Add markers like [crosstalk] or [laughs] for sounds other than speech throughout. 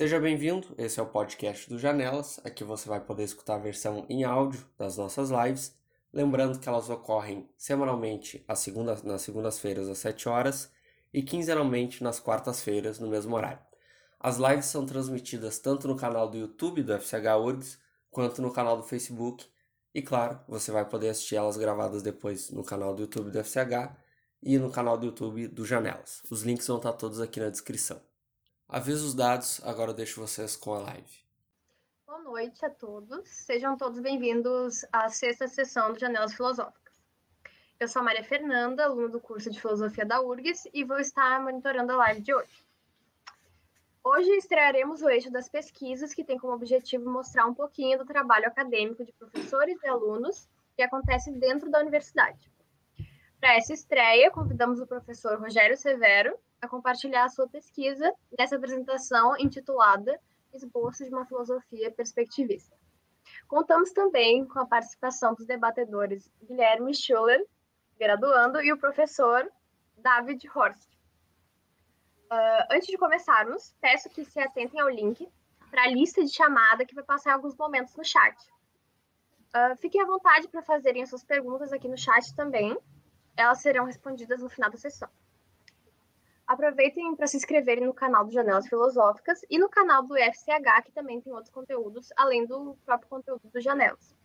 Seja bem-vindo, esse é o podcast do Janelas. Aqui você vai poder escutar a versão em áudio das nossas lives. Lembrando que elas ocorrem semanalmente nas segundas-feiras às 7 horas e quinzenalmente nas quartas-feiras no mesmo horário. As lives são transmitidas tanto no canal do YouTube do FCH URGS quanto no canal do Facebook. E claro, você vai poder assistir elas gravadas depois no canal do YouTube do FCH e no canal do YouTube do Janelas. Os links vão estar todos aqui na descrição. Aviso os dados, agora eu deixo vocês com a live. Boa noite a todos. Sejam todos bem-vindos à sexta sessão do Janelas Filosóficas. Eu sou a Maria Fernanda, aluna do curso de Filosofia da URGS, e vou estar monitorando a live de hoje. Hoje estrearemos o eixo das pesquisas, que tem como objetivo mostrar um pouquinho do trabalho acadêmico de professores e alunos que acontece dentro da universidade. Para essa estreia, convidamos o professor Rogério Severo, a compartilhar a sua pesquisa nessa apresentação intitulada Esboço de uma Filosofia Perspectivista. Contamos também com a participação dos debatedores Guilherme Schuller, graduando, e o professor David Horst. Uh, antes de começarmos, peço que se atentem ao link para a lista de chamada que vai passar em alguns momentos no chat. Uh, fiquem à vontade para fazerem as suas perguntas aqui no chat também. Elas serão respondidas no final da sessão. Aproveitem para se inscreverem no canal do Janelas Filosóficas e no canal do FCH, que também tem outros conteúdos, além do próprio conteúdo do Janelas.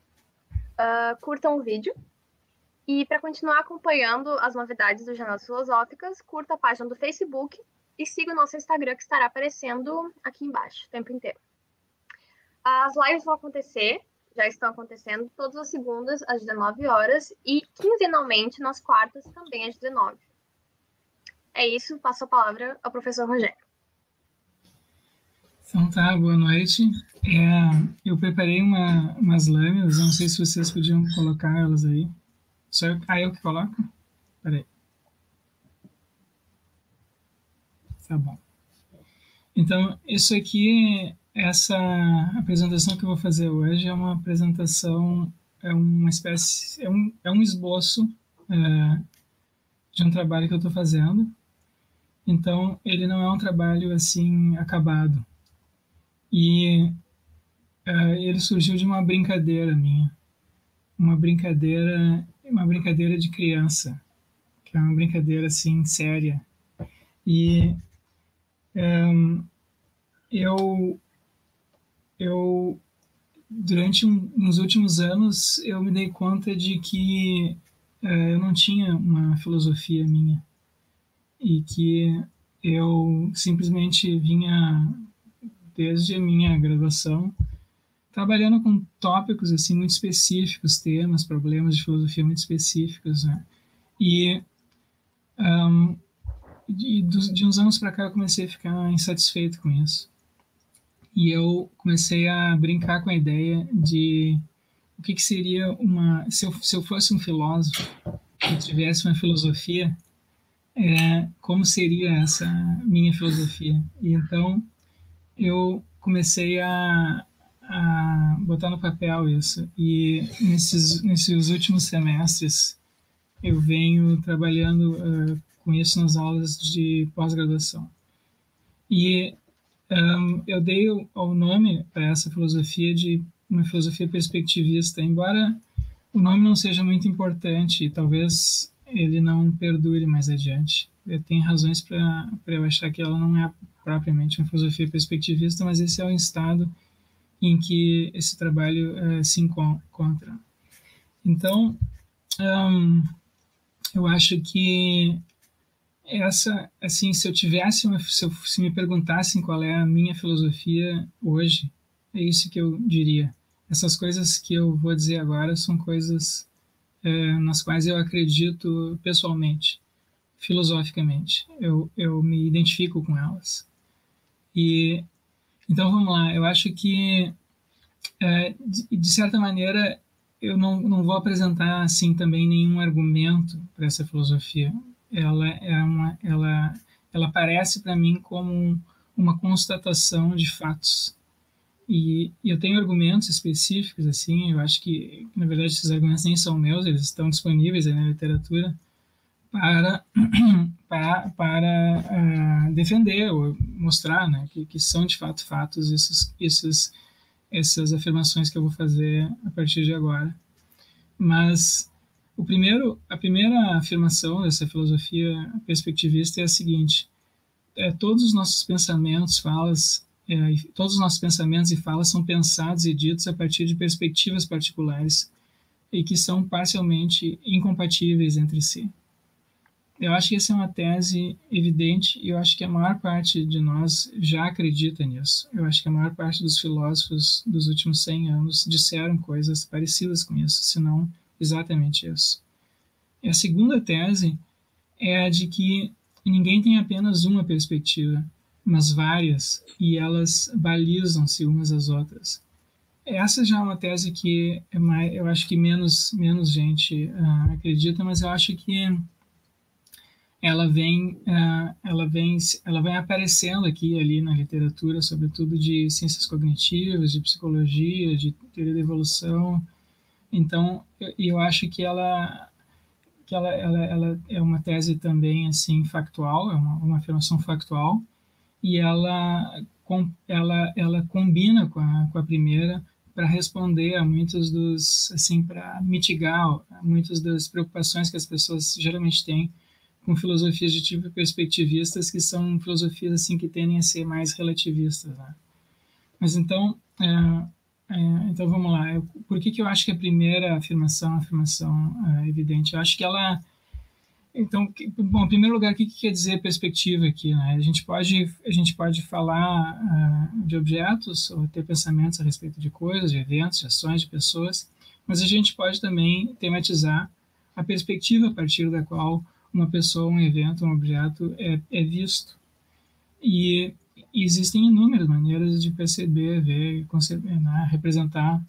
Uh, curtam o vídeo. E para continuar acompanhando as novidades do Janelas Filosóficas, curta a página do Facebook e siga o nosso Instagram, que estará aparecendo aqui embaixo o tempo inteiro. As lives vão acontecer, já estão acontecendo, todas as segundas às 19 horas e quinzenalmente nas quartas também às 19 é isso, passo a palavra ao professor Rogério. Então tá, boa noite. É, eu preparei uma, umas lâminas, não sei se vocês podiam colocar elas aí. Só eu, ah, eu que coloco? Peraí. Tá bom. Então, isso aqui, essa apresentação que eu vou fazer hoje é uma apresentação, é uma espécie, é um, é um esboço é, de um trabalho que eu estou fazendo. Então, ele não é um trabalho assim acabado. E uh, ele surgiu de uma brincadeira minha, uma brincadeira, uma brincadeira de criança, que é uma brincadeira assim séria. E um, eu, eu durante um, uns últimos anos eu me dei conta de que uh, eu não tinha uma filosofia minha e que eu simplesmente vinha desde a minha graduação trabalhando com tópicos assim muito específicos, temas, problemas de filosofia muito específicos, né? E um, de, de uns anos para cá eu comecei a ficar insatisfeito com isso. E eu comecei a brincar com a ideia de o que, que seria uma se eu, se eu fosse um filósofo que tivesse uma filosofia é, como seria essa minha filosofia. E então eu comecei a, a botar no papel isso. E nesses, nesses últimos semestres eu venho trabalhando uh, com isso nas aulas de pós-graduação. E um, eu dei o, o nome para essa filosofia de uma filosofia perspectivista, embora o nome não seja muito importante, talvez ele não perdure mais adiante. Tenho razões para eu achar que ela não é propriamente uma filosofia perspectivista, mas esse é o estado em que esse trabalho uh, se encontra. Então, um, eu acho que essa, assim, se eu tivesse uma, se, eu, se me perguntassem qual é a minha filosofia hoje, é isso que eu diria. Essas coisas que eu vou dizer agora são coisas é, nas quais eu acredito pessoalmente, filosoficamente. Eu, eu me identifico com elas. E então vamos lá. Eu acho que é, de, de, certa maneira eu não, não vou apresentar assim também nenhum argumento para essa filosofia. Ela é uma, ela, ela aparece para mim como uma constatação de fatos e, eu tenho argumentos específicos, assim, eu acho que, na verdade, esses argumentos nem são meus, eles estão disponíveis na literatura, para, [clears throat] para, para uh, defender ou mostrar né, que, que são de fato fatos esses, esses, essas afirmações que eu vou fazer a partir de agora. Mas o primeiro, a primeira afirmação dessa filosofia perspectivista é a seguinte: é, todos os nossos pensamentos, falas, é, todos os nossos pensamentos e falas são pensados e ditos a partir de perspectivas particulares e que são parcialmente incompatíveis entre si. Eu acho que essa é uma tese evidente e eu acho que a maior parte de nós já acredita nisso. Eu acho que a maior parte dos filósofos dos últimos 100 anos disseram coisas parecidas com isso, se não exatamente isso. E a segunda tese é a de que ninguém tem apenas uma perspectiva, mas várias, e elas balizam-se umas às outras. Essa já é uma tese que é mais, eu acho que menos, menos gente uh, acredita, mas eu acho que ela vem, uh, ela vem, ela vem aparecendo aqui ali na literatura, sobretudo de ciências cognitivas, de psicologia, de teoria da evolução. Então, eu, eu acho que ela que ela, ela, ela é uma tese também assim factual, é uma, uma afirmação factual, e ela, com, ela, ela combina com a, com a primeira para responder a muitos dos, assim, para mitigar muitas das preocupações que as pessoas geralmente têm com filosofias de tipo perspectivistas, que são filosofias assim que tendem a ser mais relativistas. Né? Mas então, é, é, então vamos lá. Eu, por que, que eu acho que a primeira afirmação é uma afirmação é, evidente? Eu acho que ela então, bom, em primeiro lugar, o que, que quer dizer perspectiva aqui? Né? A gente pode a gente pode falar uh, de objetos ou ter pensamentos a respeito de coisas, de eventos, de ações, de pessoas, mas a gente pode também tematizar a perspectiva a partir da qual uma pessoa, um evento, um objeto é, é visto. E, existem inúmeras maneiras de perceber, ver, conceber, né? representar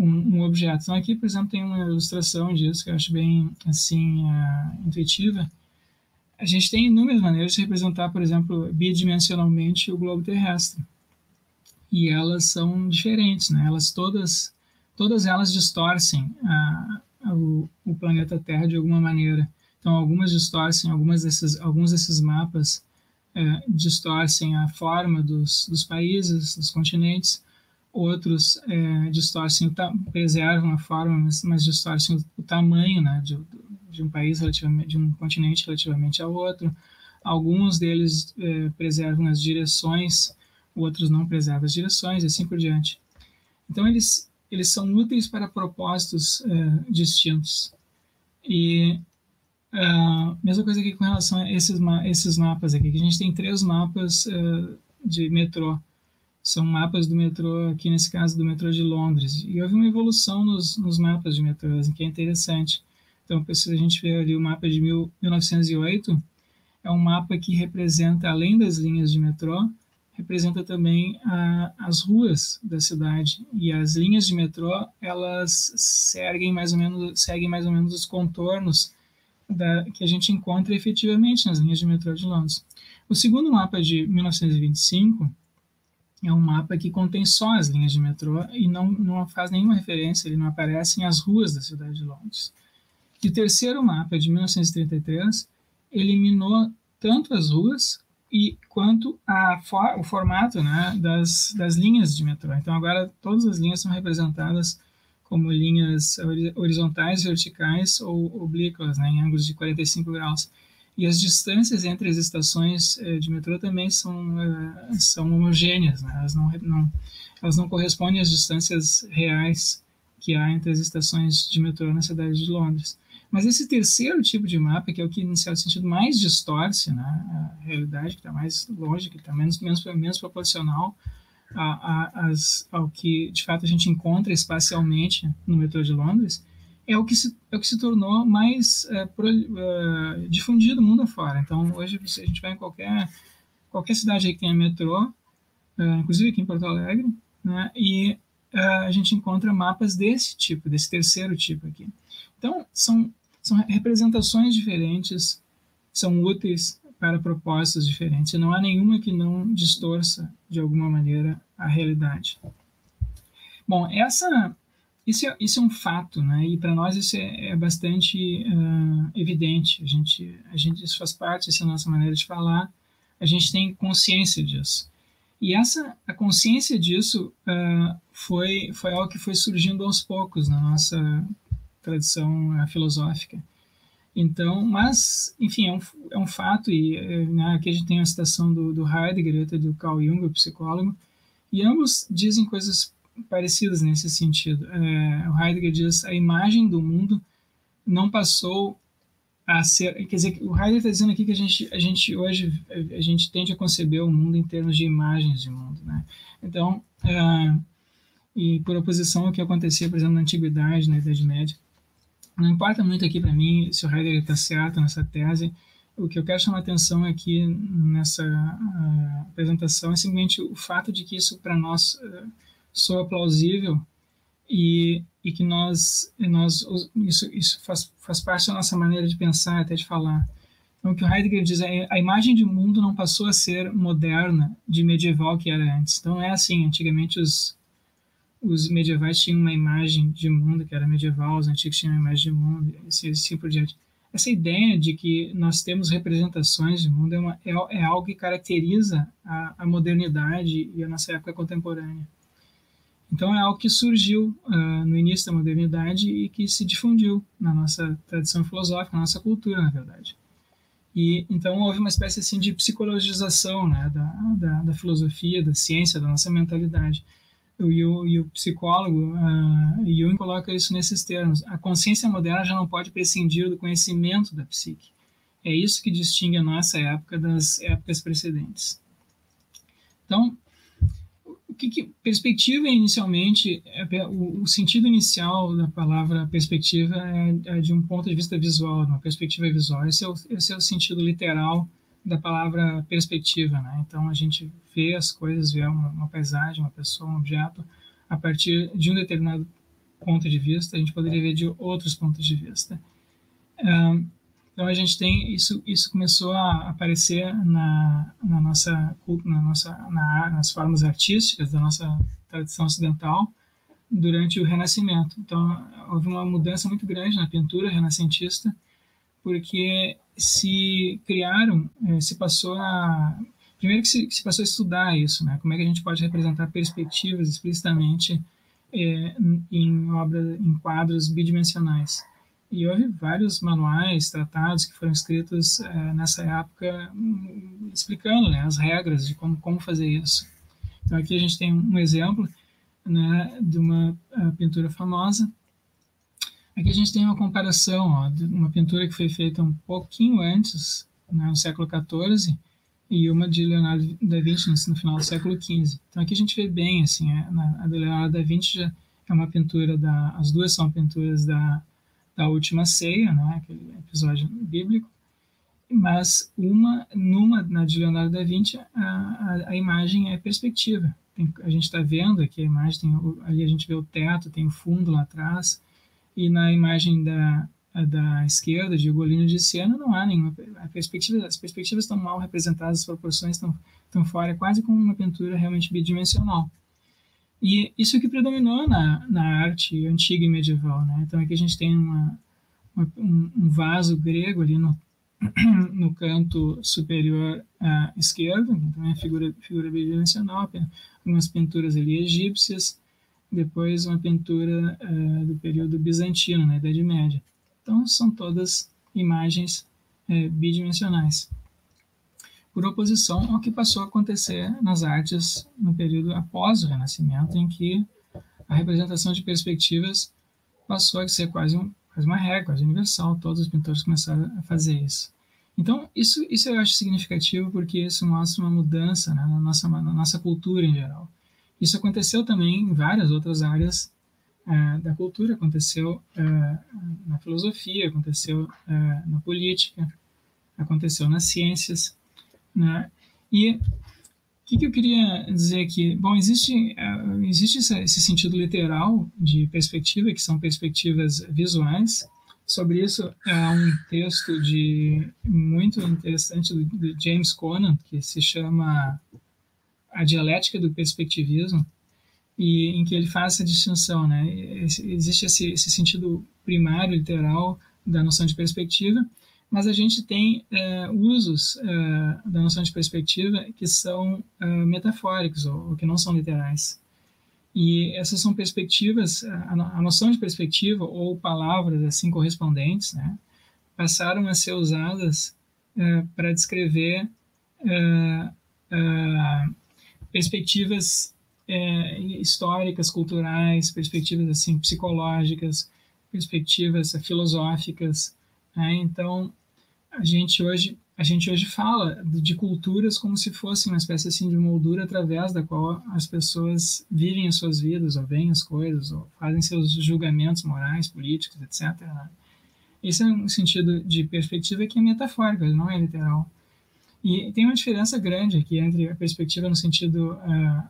um, um, objeto. Então aqui, por exemplo, tem uma ilustração disso que eu acho bem assim uh, intuitiva. A gente tem inúmeras maneiras de representar, por exemplo, bidimensionalmente o globo terrestre. E elas são diferentes, né? Elas todas, todas elas distorcem a, a, o, o planeta Terra de alguma maneira. Então, algumas distorcem, algumas desses, alguns desses mapas é, distorcem a forma dos, dos países, dos continentes, outros é, distorcem, preservam a forma, mas, mas distorcem o, o tamanho né, de, de, um país relativamente, de um continente relativamente ao outro. Alguns deles é, preservam as direções, outros não preservam as direções, e assim por diante. Então eles eles são úteis para propósitos é, distintos. E a mesma coisa aqui com relação a esses, esses mapas aqui, que a gente tem três mapas uh, de metrô são mapas do metrô, aqui nesse caso do metrô de Londres. E houve uma evolução nos, nos mapas de metrô, assim, que é interessante. Então, se a gente ver ali o mapa de mil, 1908, é um mapa que representa, além das linhas de metrô, representa também a, as ruas da cidade. E as linhas de metrô, elas seguem mais ou menos, seguem mais ou menos os contornos da, que a gente encontra efetivamente nas linhas de metrô de Londres. O segundo mapa de 1925 é um mapa que contém só as linhas de metrô e não, não faz nenhuma referência, ele não aparecem as ruas da cidade de Londres. E o terceiro mapa, de 1933, eliminou tanto as ruas e quanto a for, o formato né, das, das linhas de metrô. Então agora todas as linhas são representadas como linhas horizontais, verticais ou oblíquas, né, em ângulos de 45 graus. E as distâncias entre as estações eh, de metrô também são, eh, são homogêneas, né? elas, não, não, elas não correspondem às distâncias reais que há entre as estações de metrô na cidade de Londres. Mas esse terceiro tipo de mapa, que é o que, em certo sentido, mais distorce né, a realidade, que está mais longe, que está menos, menos, menos proporcional a, a, as, ao que, de fato, a gente encontra espacialmente no metrô de Londres, é o que se, é o que se tornou mais é, pro, é, difundido mundo afora. Então, hoje, a gente vai em qualquer, qualquer cidade que tenha metrô, é, inclusive aqui em Porto Alegre, né, e é, a gente encontra mapas desse tipo, desse terceiro tipo aqui. Então, são, são representações diferentes, são úteis para propósitos diferentes, não há nenhuma que não distorça, de alguma maneira, a realidade. Bom, essa isso é, isso é um fato, né? E para nós isso é, é bastante uh, evidente. A gente, a gente, isso faz parte, essa é a nossa maneira de falar. A gente tem consciência disso. E essa, a consciência disso uh, foi, foi algo que foi surgindo aos poucos na nossa tradição uh, filosófica. Então, mas, enfim, é um, é um fato, e eh, né, aqui a gente tem a citação do, do Heidegger e outra do Carl Jung, o psicólogo, e ambos dizem coisas parecidas nesse sentido. É, o Heidegger diz a imagem do mundo não passou a ser, quer dizer, o Heidegger está dizendo aqui que a gente, a gente hoje a gente tende a conceber o mundo em termos de imagens de mundo, né? Então, é, e por oposição ao que acontecia, por exemplo, na antiguidade, na Idade Média, não importa muito aqui para mim se o Heidegger está certo nessa tese. O que eu quero chamar atenção aqui nessa uh, apresentação é simplesmente o fato de que isso para nós uh, soa plausível e, e que nós, nós isso, isso faz, faz parte da nossa maneira de pensar, até de falar. Então, o que o Heidegger diz é a imagem de mundo não passou a ser moderna de medieval que era antes. Então, é assim, antigamente os, os medievais tinham uma imagem de mundo que era medieval, os antigos tinham uma imagem de mundo, e assim, assim por diante. Essa ideia de que nós temos representações de mundo é, uma, é, é algo que caracteriza a, a modernidade e a nossa época contemporânea. Então é algo que surgiu uh, no início da modernidade e que se difundiu na nossa tradição filosófica, na nossa cultura, na verdade. E então houve uma espécie assim de psicologização né, da, da, da filosofia, da ciência, da nossa mentalidade. E o, e o psicólogo uh, Jung coloca isso nesses termos. A consciência moderna já não pode prescindir do conhecimento da psique. É isso que distingue a nossa época das épocas precedentes. Então, que, que perspectiva inicialmente, é, o, o, sentido inicial da palavra perspectiva é, é, de um ponto de vista visual, uma perspectiva visual. Esse é o, esse é o sentido literal da palavra perspectiva, né? Então a gente vê as coisas, vê uma, uma, paisagem, uma pessoa, um objeto a partir de um determinado ponto de vista. A gente poderia ver de outros pontos de vista. Um, então a gente tem isso, isso começou a aparecer na, na nossa na nossa na, nas formas artísticas da nossa tradição ocidental durante o Renascimento. Então houve uma mudança muito grande na pintura renascentista, porque se criaram, eh, se passou a primeiro que se, se passou a estudar isso, né? Como é que a gente pode representar perspectivas explicitamente é, em obras, em quadros bidimensionais. E houve vários manuais, tratados que foram escritos é, nessa época hum, explicando né, as regras de como, como fazer isso. Então aqui a gente tem um exemplo né, de uma uh, pintura famosa. Aqui a gente tem uma comparação ó, de uma pintura que foi feita um pouquinho antes, né, no século XIV, e uma de Leonardo da Vinci no final do século XV. Então aqui a gente vê bem, assim, é, a de Leonardo da Vinci já é uma pintura da, as duas são pinturas da da última ceia, né, aquele episódio bíblico, mas uma numa na de Leonardo da Vinci a, a, a imagem é perspectiva. Tem, a gente está vendo aqui a imagem tem, ali a gente vê o teto, tem o fundo lá atrás e na imagem da da esquerda de Ugolino de Siena não há nenhuma a perspectiva as perspectivas estão mal representadas as proporções estão estão fora quase como uma pintura realmente bidimensional e isso que predominou na, na arte antiga e medieval. Né? Então aqui a gente tem uma, uma, um, vaso grego ali no, [clears throat] no canto superior à esquerda, então é figura, figura bidimensional, algumas pinturas ali egípcias, depois uma pintura uh, do período bizantino, na Idade Média. Então são todas imagens uh, bidimensionais por oposição ao que passou a acontecer nas artes no período após o Renascimento, em que a representação de perspectivas passou a ser quase, um, quase uma regra, quase universal, todos os pintores começaram a fazer isso. Então, isso, isso eu acho significativo porque isso mostra uma mudança né, na, nossa, na nossa cultura em geral. Isso aconteceu também em várias outras áreas é, da cultura, aconteceu é, na filosofia, aconteceu é, na política, aconteceu nas ciências. Né? E o que, que, eu queria dizer aqui? Bom, existe, uh, existe esse sentido literal de perspectiva, que são perspectivas visuais. Sobre isso, há um texto de muito interessante do, James Conant, que se chama A Dialética do Perspectivismo. e em que ele faz essa distinção, né? Existe esse, esse sentido primário, literal, da noção de perspectiva, mas a gente tem é, usos é, da noção de perspectiva que são é, metafóricos ou, ou, que não são literais. E essas são perspectivas, a, a noção de perspectiva ou palavras assim correspondentes, né, passaram a ser usadas é, para descrever é, é, perspectivas históricas, culturais, perspectivas assim psicológicas, perspectivas filosóficas. Né? Então, a gente hoje a gente hoje fala de culturas como se fosse uma espécie assim de moldura através da qual as pessoas vivem as suas vidas, ou veem as coisas, ou fazem seus julgamentos morais, políticos, etc. Né? Esse é um sentido de perspectiva que é metafórico, não é literal. E tem uma diferença grande aqui entre a perspectiva no sentido uh,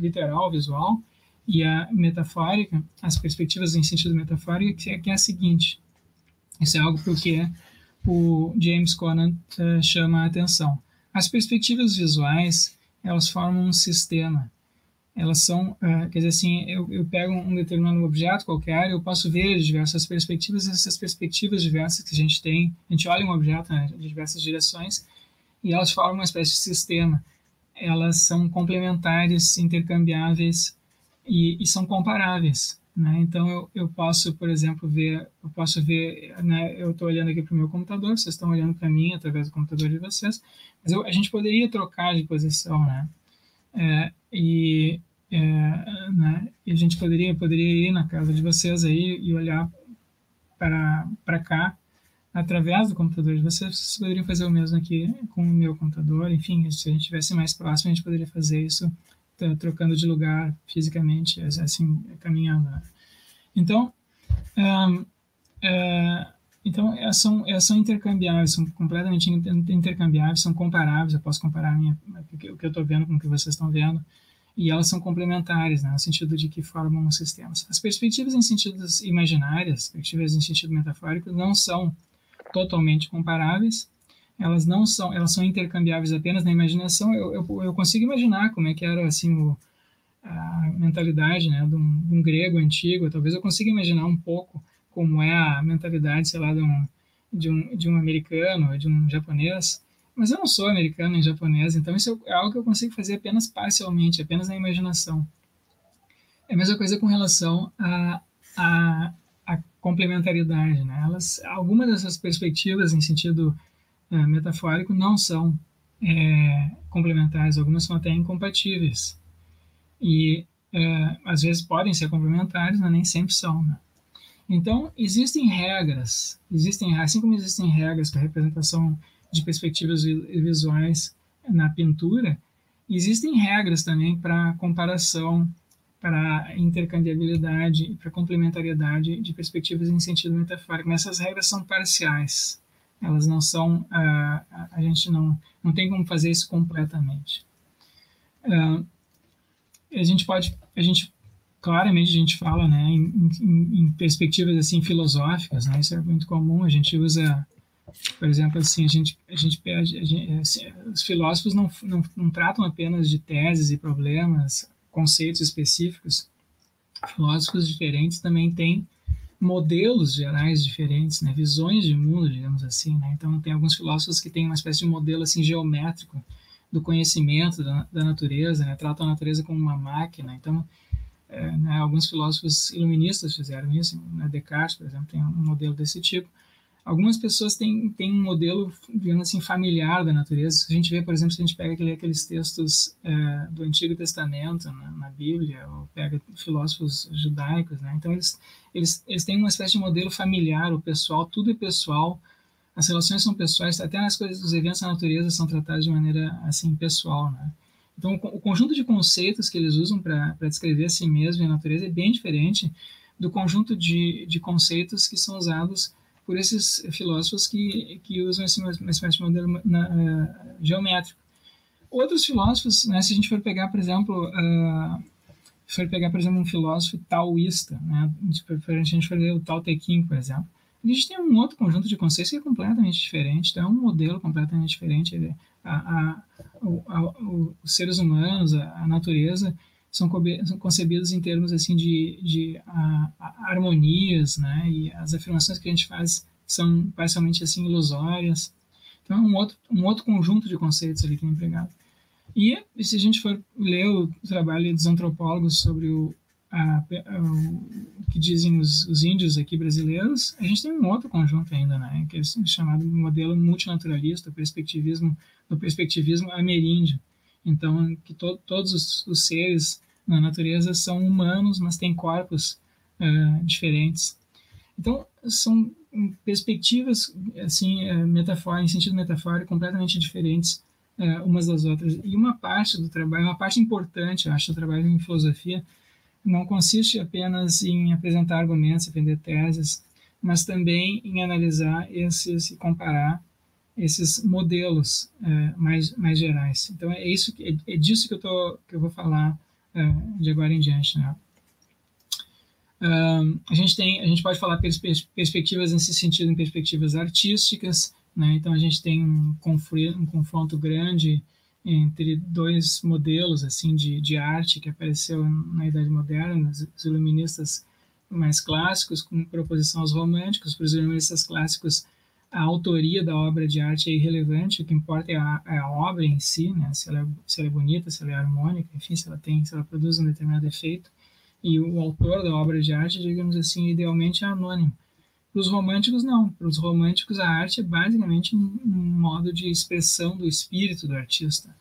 literal, visual, e a metafórica, as perspectivas em sentido metafórico, que é, que é a seguinte. Isso é algo porque o James Conant uh, chama a atenção. As perspectivas visuais, elas formam um sistema. Elas são, uh, quer dizer assim, eu, eu pego um determinado objeto qualquer, eu posso ver diversas perspectivas, essas perspectivas diversas que a gente tem, a gente olha um objeto né, de diversas direções, e elas formam uma espécie de sistema. Elas são complementares, intercambiáveis e, e são comparáveis. Né? Então eu, eu posso, por exemplo, ver, eu posso ver, né, eu estou olhando aqui para o meu computador, vocês estão olhando para mim através do computador de vocês, mas eu, a gente poderia trocar de posição, né? É, e, é, né, e a gente poderia poderia ir na casa de vocês aí e olhar para cá através do computador de vocês, vocês poderiam fazer o mesmo aqui com o meu computador, enfim, se a gente estivesse mais próximo, a gente poderia fazer isso trocando de lugar fisicamente, assim, caminhando. Né? Então, é, então elas são, elas são intercambiáveis, são completamente intercambiáveis, são comparáveis. Eu posso comparar minha, o que eu estou vendo com o que vocês estão vendo, e elas são complementares, né, no sentido de que formam sistemas. As perspectivas em sentidos imaginárias, perspectivas em sentido metafórico, não são totalmente comparáveis, elas não são, elas são intercambiáveis apenas na imaginação. Eu, eu, eu consigo imaginar como é que era assim o, a mentalidade, né, de um, de um, grego antigo. Talvez eu consiga imaginar um pouco como é a mentalidade, sei lá, de um de um, de um americano, de um japonês. Mas eu não sou americano nem japonês, então isso é algo que eu consigo fazer apenas parcialmente, apenas na imaginação. É a mesma coisa com relação a, a, a complementaridade, né? Elas, algumas dessas perspectivas em sentido é, metafórico não são é, complementares, algumas são até incompatíveis. E é, às vezes podem ser complementares, mas nem sempre são. Né? Então, existem regras, existem, assim como existem regras para representação de perspectivas visuais na pintura, existem regras também para comparação, para intercambiabilidade e para complementariedade de perspectivas em sentido metafórico. Mas essas regras são parciais elas não são uh, a gente não não tem como fazer isso completamente. Uh, a gente pode a gente claramente a gente fala né em, em, em, perspectivas assim filosóficas né isso é muito comum a gente usa por exemplo assim a gente a gente a gente, assim, os filósofos não, não não tratam apenas de teses e problemas conceitos específicos. Filósofos diferentes também têm modelos gerais diferentes, né, visões de mundo, digamos assim. Né? Então, tem alguns filósofos que têm uma espécie de modelo assim geométrico do conhecimento da, da natureza, né? tratam a natureza como uma máquina. Então, é, né, alguns filósofos iluministas fizeram isso. Né? Descartes, por exemplo, tem um modelo desse tipo. Algumas pessoas têm, têm um modelo, digamos assim, familiar da natureza. A gente vê, por exemplo, se a gente pega aquele, aqueles textos é, do Antigo Testamento, né, na Bíblia, ou pega filósofos judaicos, né? Então, eles, eles, eles têm uma espécie de modelo familiar, o pessoal, tudo é pessoal, as relações são pessoais, até as coisas, os eventos da natureza são tratados de maneira, assim, pessoal, né? Então, o, o conjunto de conceitos que eles usam para descrever a si mesmo e a natureza é bem diferente do conjunto de, de conceitos que são usados por esses filósofos que, que usam esse, de modelo na, uh, geométrico. Outros filósofos, né, se a gente for pegar, por exemplo, uh, for pegar, por exemplo, um filósofo taoísta, né, a gente for ver o Tao Te Ching, por exemplo, a gente tem um outro conjunto de conceitos que é completamente diferente, então é um modelo completamente diferente. A, a, a, os seres humanos, a, natureza, são, são concebidos em termos assim de, de a, a harmonias, né? E as afirmações que a gente faz são parcialmente assim ilusórias. Então, é um outro, um outro conjunto de conceitos ali que é empregado. E se a gente for ler o trabalho dos antropólogos sobre o, a, a, o que dizem os, os, índios aqui brasileiros, a gente tem um outro conjunto ainda, né, que é chamado modelo multinaturalista, perspectivismo, do perspectivismo ameríndio. Então, que to, todos os, os, seres na natureza são humanos, mas têm corpos uh, diferentes. Então, são perspectivas, assim, uh, metafóricas, em sentido metafórico, completamente diferentes uh, umas das outras. E uma parte do trabalho, uma parte importante, eu acho, do trabalho em filosofia, não consiste apenas em apresentar argumentos, defender teses, mas também em analisar esses e comparar esses modelos é, mais mais gerais. Então é isso é, é disso que eu tô que eu vou falar é, de agora em diante, né? Um, a gente tem a gente pode falar pers perspectivas nesse sentido em perspectivas artísticas, né? Então a gente tem um um confronto grande entre dois modelos assim de, de arte que apareceu na Idade Moderna, os iluministas mais clássicos, com proposição aos românticos. Os iluministas clássicos, a autoria da obra de arte é irrelevante, o que importa é a, é a obra em si, né? se, ela é, se ela é bonita, se ela é harmônica, enfim, se ela, tem, se ela produz um determinado efeito. E o autor da obra de arte, digamos assim, idealmente é anônimo. Para os românticos, não. Para os românticos, a arte é basicamente um, um, modo de expressão do espírito do artista.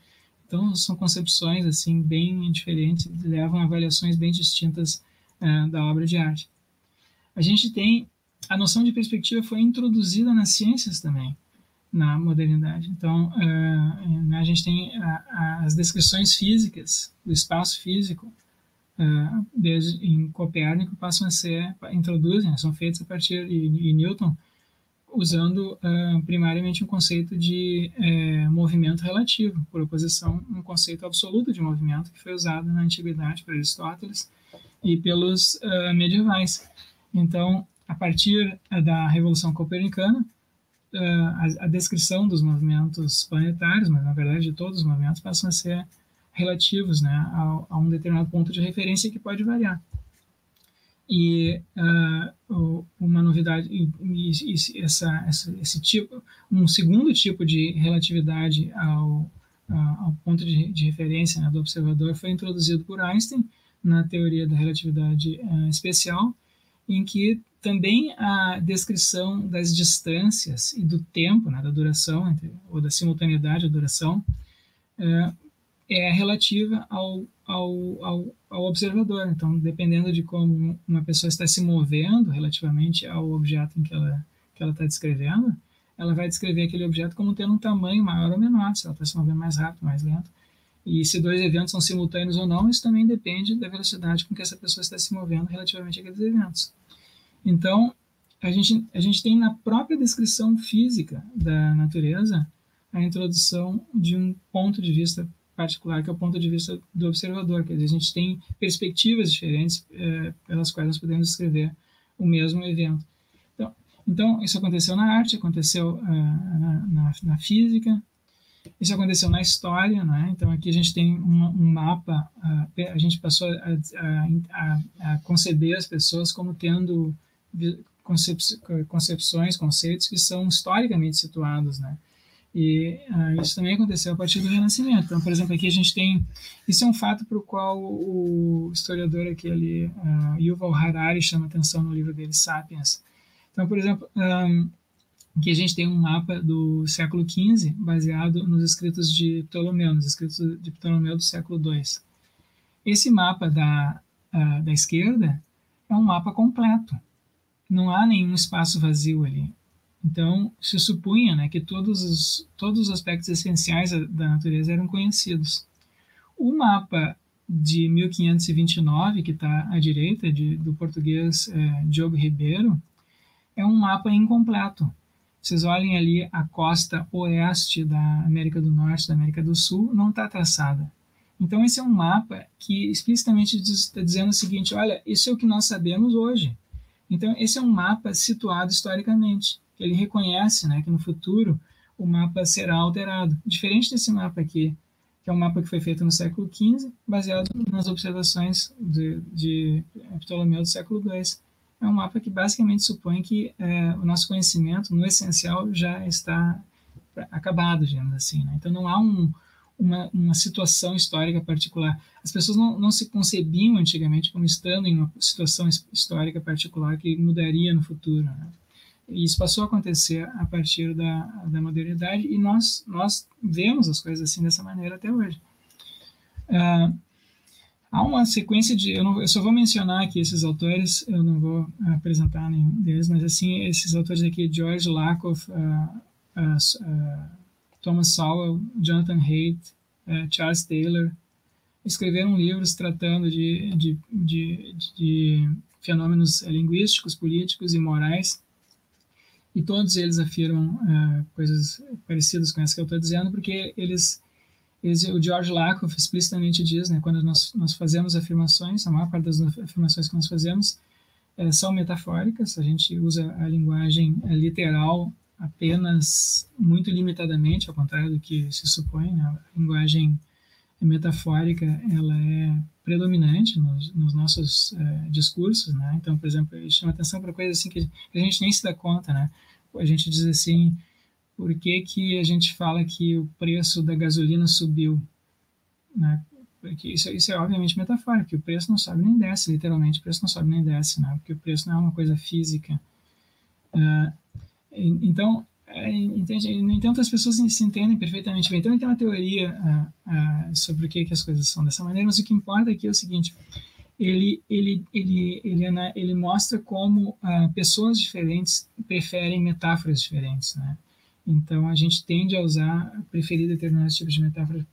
Então, são concepções assim bem diferentes, levam a avaliações bem distintas uh, da obra de arte. A gente tem a noção de perspectiva foi introduzida nas ciências também na modernidade. Então, uh, a gente tem a, as descrições físicas do espaço físico uh, desde em Copérnico passam a ser introduzem são feitas a partir de, Newton usando uh, primariamente um conceito de movimento relativo por oposição um conceito absoluto de movimento que foi usado na antiguidade por Aristóteles e pelos medievais então a partir da revolução copernicana a, a, descrição dos movimentos planetários mas na verdade de todos os movimentos passam a ser relativos né, a, a, um determinado ponto de referência que pode variar. E uh, uma novidade, e, e, essa, essa, esse tipo, um segundo tipo de relatividade ao, ao ponto de, de referência né, do observador foi introduzido por Einstein na teoria da relatividade uh, especial, em que também a descrição das distâncias e do tempo, né, da duração, entre, ou da simultaneidade da duração, uh, é relativa ao, ao, ao, ao, observador. Então, dependendo de como uma pessoa está se movendo relativamente ao objeto em que ela que ela está descrevendo, ela vai descrever aquele objeto como tendo um tamanho maior ou menor, se ela está se movendo mais rápido, mais lento. E se dois eventos são simultâneos ou não, isso também depende da velocidade com que essa pessoa está se movendo relativamente àqueles eventos. Então, a gente, a gente tem na própria descrição física da natureza a introdução de um ponto de vista particular, que é o ponto de vista do observador. Quer dizer, a gente tem perspectivas diferentes é, pelas quais nós podemos descrever o mesmo evento. Então, então isso aconteceu na arte, aconteceu uh, na, na, na, física, isso aconteceu na história, né? Então aqui a gente tem um mapa, uh, a gente passou a, a, a, conceber as pessoas como tendo concepções, conceitos que são historicamente situados, né? E uh, isso também aconteceu a partir do Renascimento. Então, por exemplo, aqui a gente tem. Isso é um fato para o qual o historiador aquele, uh, Yuval Harari chama atenção no livro dele, Sapiens. Então, por exemplo, um, aqui a gente tem um mapa do século XV, baseado nos escritos de Ptolomeu, nos escritos de Ptolomeu do século II. Esse mapa da, uh, da esquerda é um mapa completo. Não há nenhum espaço vazio ali. Então, se supunha né, que todos os, todos os aspectos essenciais da natureza eram conhecidos. O mapa de 1529, que está à direita, de, do português é, Diogo Ribeiro, é um mapa incompleto. Vocês olhem ali a costa oeste da América do Norte, da América do Sul, não está traçada. Então, esse é um mapa que explicitamente está dizendo o seguinte: olha, isso é o que nós sabemos hoje. Então, esse é um mapa situado historicamente ele reconhece né, que no futuro o mapa será alterado. Diferente desse mapa aqui, que é um mapa que foi feito no século XV, baseado nas observações de, de Ptolomeu do século II. É um mapa que basicamente supõe que é, o nosso conhecimento, no essencial, já está acabado, digamos assim. Né? Então, não há um, uma, uma situação histórica particular. As pessoas não, não se concebiam antigamente como estando em uma situação histórica particular que mudaria no futuro. Né? E isso passou a acontecer a partir da, da modernidade e nós, nós vemos as coisas assim dessa maneira até hoje. Uh, há uma sequência de. Eu, não, eu, só vou mencionar aqui esses autores, eu não vou apresentar nenhum deles, mas assim, esses autores aqui: George Lakoff, uh, uh, Thomas Sowell, Jonathan Haidt, Charles Taylor, escreveram livros tratando de, de, de, de fenômenos linguísticos, políticos e morais. E todos eles afirmam uh, coisas parecidas com essa que eu estou dizendo, porque eles, o George Lakoff explicitamente diz, né, quando nós, nós fazemos afirmações, a maior parte das afirmações que nós fazemos são metafóricas, a gente usa a linguagem literal apenas muito limitadamente, ao contrário do que se supõe, né, a linguagem metafórica ela é predominante nos, nos nossos uh, discursos, né? Então, por exemplo, ele chama atenção para coisas assim que a gente nem se dá conta, né? A gente diz assim, por que que a gente fala que o preço da gasolina subiu, né? Porque isso, isso é obviamente metafórico, que o preço não sobe nem desce, literalmente, o preço não sobe nem desce, né? Porque o preço não é uma coisa física. Uh, então, é, entende? No entanto, as pessoas se entendem perfeitamente bem. Então, tem uma teoria uh, uh, sobre o que, as coisas são dessa maneira, mas o que importa aqui é o seguinte: ele, ele, ele, ele, né, ele mostra como uh, pessoas diferentes preferem metáforas diferentes. Né? Então, a gente tende a usar, preferir determinados tipos de metáforas,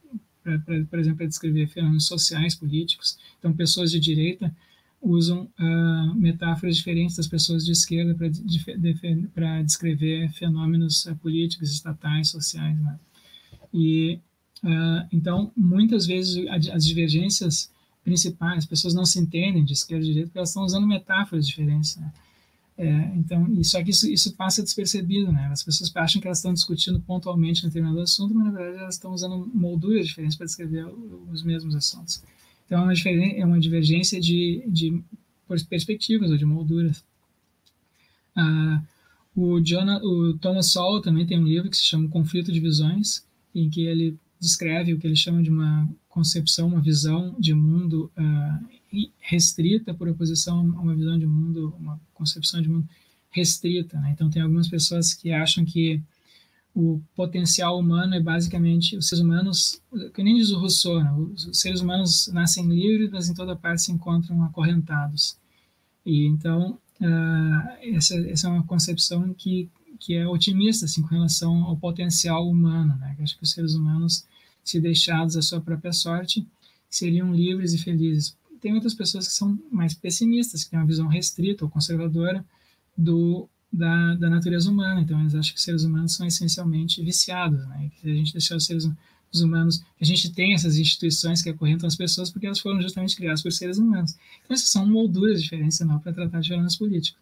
por exemplo, para descrever fenômenos sociais, políticos. Então, pessoas de direita usam uh, metáforas diferentes das pessoas de esquerda para descrever fenômenos uh, políticos, estatais, sociais. Né? E uh, então muitas vezes as divergências principais, as pessoas não se entendem de esquerda e direita porque elas estão usando metáforas diferentes. Né? É, então, só que isso, isso passa despercebido, né? As pessoas acham que elas estão discutindo pontualmente um determinado assunto, mas na verdade elas estão usando molduras diferentes para descrever os mesmos assuntos. Então, é uma, é uma divergência de, de perspectivas ou de molduras. Ah, o, Jonah, o Thomas Sowell também tem um livro que se chama Conflito de Visões, em que ele descreve o que ele chama de uma concepção, uma visão de mundo uh, restrita por oposição a uma visão de mundo, uma concepção de mundo restrita. Né? Então, tem algumas pessoas que acham que o potencial humano é basicamente os seres humanos, que nem diz o Rousseau, né? os seres humanos nascem livres, mas em toda parte se encontram acorrentados. E então uh, essa, essa é uma concepção que que é otimista assim com relação ao potencial humano, né? acho que os seres humanos, se deixados à sua própria sorte, seriam livres e felizes. Tem outras pessoas que são mais pessimistas, que têm uma visão restrita ou conservadora do da, da natureza humana. Então, eles acham que seres humanos são essencialmente viciados, né? que a gente deixar os seres os humanos, a gente tem essas instituições que acorrentam as pessoas porque elas foram justamente criadas por seres humanos. Então, essas são molduras diferentes não para tratar de fenômenos políticos.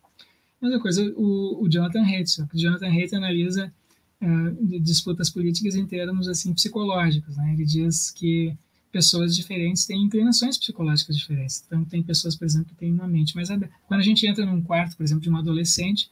Mesma coisa o, o Jonathan Haidt. O Jonathan Haidt analisa uh, disputas políticas em termos assim psicológicos. Né? Ele diz que pessoas diferentes têm inclinações psicológicas diferentes. Então, tem pessoas, por exemplo, que têm uma mente mais aberta. Quando a gente entra num quarto, por exemplo, de uma adolescente,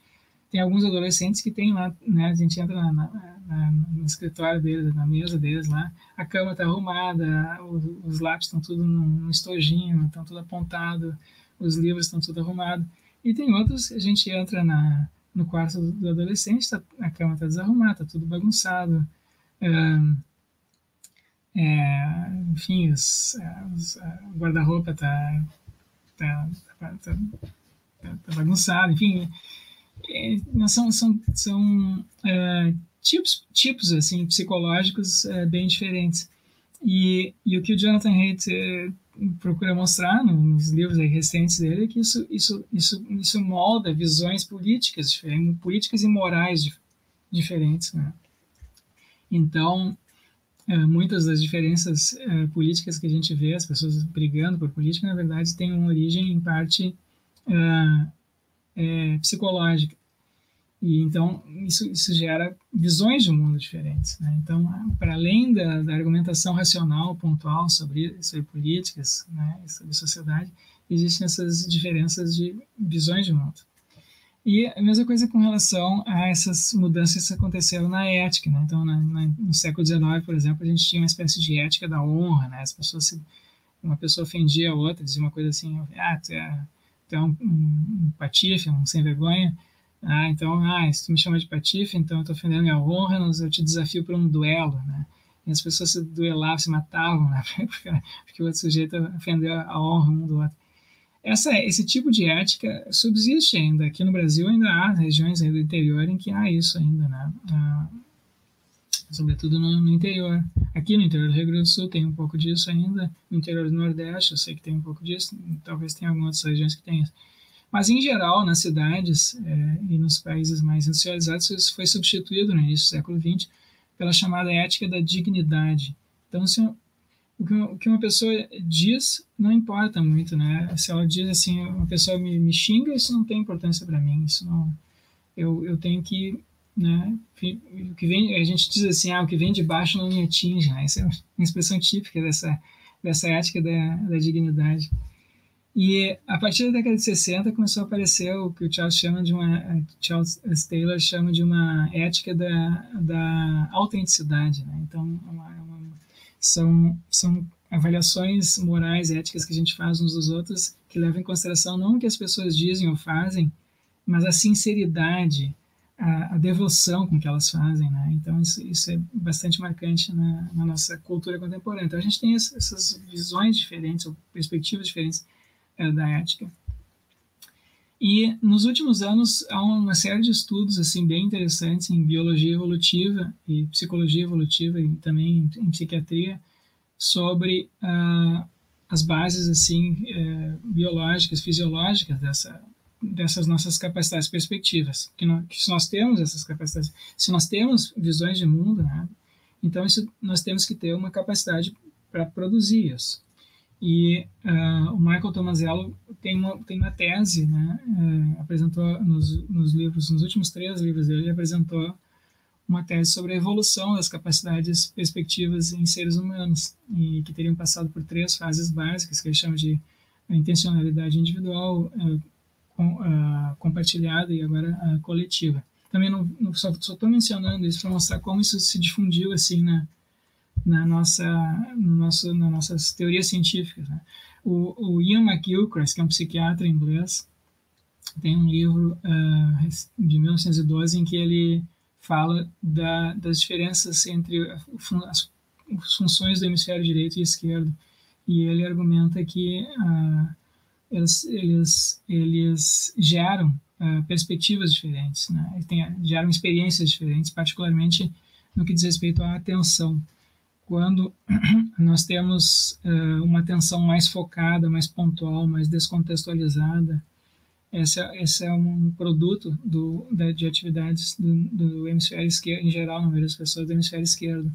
tem alguns adolescentes que tem lá, né, a gente entra na, na, na, no escritório deles, na mesa deles lá, a cama está arrumada, os, os lápis estão tudo num estojinho, estão tudo apontado, os livros estão tudo arrumado. E tem outros, a gente entra na, no quarto do, do adolescente, tá, a cama está desarrumada, está tudo bagunçado. É, é, enfim, os, os, o guarda-roupa está tá, tá, tá, tá, bagunçado, enfim são, são, são é, tipos, tipos assim, psicológicos é, bem diferentes. E, e o que o Jonathan Haidt é, procura mostrar nos livros recentes dele é que isso, isso, isso, isso molda visões políticas diferentes, políticas e morais dif diferentes. Né? Então, muitas das diferenças políticas que a gente vê, as pessoas brigando por política, na verdade, têm uma origem, em parte, psicológica. E então isso, isso gera visões de mundo diferentes. Né? Então, para além da, da, argumentação racional pontual sobre, sobre políticas, né, sobre sociedade, existem essas diferenças de visões de mundo. E a mesma coisa com relação a essas mudanças que aconteceram na ética. Né? Então, na, na, no século XIX, por exemplo, a gente tinha uma espécie de ética da honra. Né? As pessoas se, uma pessoa ofendia a outra, dizia uma coisa assim: ah, tu é, tu é um, um patife, um sem vergonha ah, então, ah, se tu me chama de patife, então eu estou ofendendo minha honra, eu te desafio para um duelo, né? E as pessoas se duelavam, se matavam, né? [laughs] Porque o outro sujeito ofendeu a honra um do outro. Essa, esse tipo de ética subsiste ainda. Aqui no Brasil ainda há regiões do interior em que há isso ainda, né? Ah, sobretudo no, no, interior. Aqui no interior do Rio Grande do Sul tem um pouco disso ainda. No interior do Nordeste eu sei que tem um pouco disso. Talvez tenha algumas outras regiões que tenham. Mas, em geral, nas cidades é, e nos países mais industrializados, isso foi substituído no início do século XX pela chamada ética da dignidade. Então, se, o, que, uma pessoa diz não importa muito, né? Se ela diz assim, uma pessoa me, me xinga, isso não tem importância para mim. Isso não, eu, eu tenho que, né? O que vem, a gente diz assim, ah, o que vem de baixo não me atinge, né? Essa é uma expressão típica dessa dessa ética da, da dignidade. E a partir da década de 60 começou a aparecer o que o Charles chama de uma Charles Taylor chama de uma ética da, da autenticidade, né? Então é uma, é uma, são são avaliações morais, éticas que a gente faz uns dos outros que levam em consideração não o que as pessoas dizem ou fazem, mas a sinceridade, a, a devoção com que elas fazem, né? Então isso, isso é bastante marcante na, na nossa cultura contemporânea. Então a gente tem essas visões diferentes, ou perspectivas diferentes da ética. E nos últimos anos há uma série de estudos assim bem interessantes em biologia evolutiva e psicologia evolutiva e também em, em psiquiatria sobre uh, as bases assim uh, biológicas, fisiológicas dessa dessas nossas capacidades perspectivas. Que, nós, que se nós temos essas capacidades, se nós temos visões de mundo, né, então isso nós temos que ter uma capacidade para produzir isso. E uh, o Michael Tomazello tem uma, tem uma tese, né? Uh, apresentou nos, nos livros, nos últimos três livros dele, ele apresentou uma tese sobre a evolução das capacidades perspectivas em seres humanos e que teriam passado por três fases básicas que ele chama de intencionalidade individual, uh, com, compartilhada e agora coletiva. Também não, não só estou mencionando isso para mostrar como isso se difundiu assim na na nossa, no nosso, nas nossas teorias científicas. Né? O, o Ian McGilchrist, que é um psiquiatra inglês, tem um livro uh, de 1912 em que ele fala da, das diferenças entre as, as, funções do hemisfério direito e esquerdo. E ele argumenta que uh, eles, eles, eles geram uh, perspectivas diferentes, né? Tem, geram experiências diferentes, particularmente no que diz respeito à atenção quando [clears throat] nós temos uh, uma atenção mais focada, mais pontual, mais descontextualizada. Esse, é, esse é um produto do, da, de atividades do, do, hemisfério esquerdo, em geral, na maioria das pessoas do hemisfério esquerdo.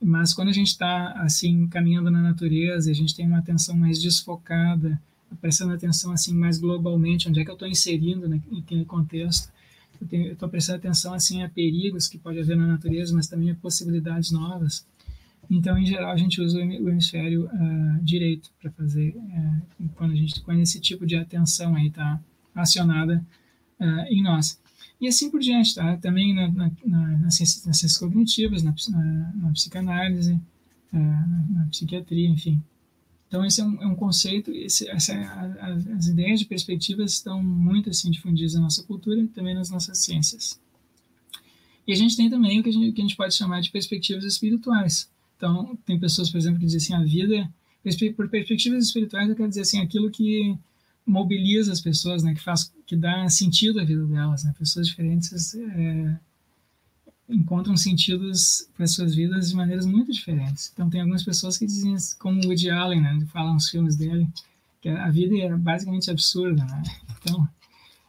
Mas quando a gente está assim caminhando na natureza, a gente tem uma atenção mais desfocada, prestando atenção assim mais globalmente, onde é que eu estou inserindo naquele contexto. Eu estou prestando atenção assim a perigos que pode haver na natureza, mas também a possibilidades novas então, em geral, a gente usa o hemisfério uh, direito para fazer uh, quando a gente quando esse tipo de atenção aí está acionada uh, em nós. E assim por diante, tá? Também na, na, na, nas, ciências, nas, ciências, cognitivas, na, psicanálise, na, psiquiatria, enfim. Então, esse é um, é um conceito, esse, essa, a, a, as ideias de perspectivas estão muito assim difundidas na nossa cultura e também nas nossas ciências. E a gente tem também o que a gente, que a gente pode chamar de perspectivas espirituais, então, tem pessoas, por exemplo, que dizem assim, a vida, por perspectivas espirituais, eu quero dizer assim, aquilo que mobiliza as pessoas, né, que faz, que dá sentido à vida delas, né? Pessoas diferentes é, encontram sentidos para suas vidas de maneiras muito diferentes. Então, tem algumas pessoas que dizem, como o Woody Allen, né, falam nos filmes dele, que a vida é basicamente absurda, né? Então,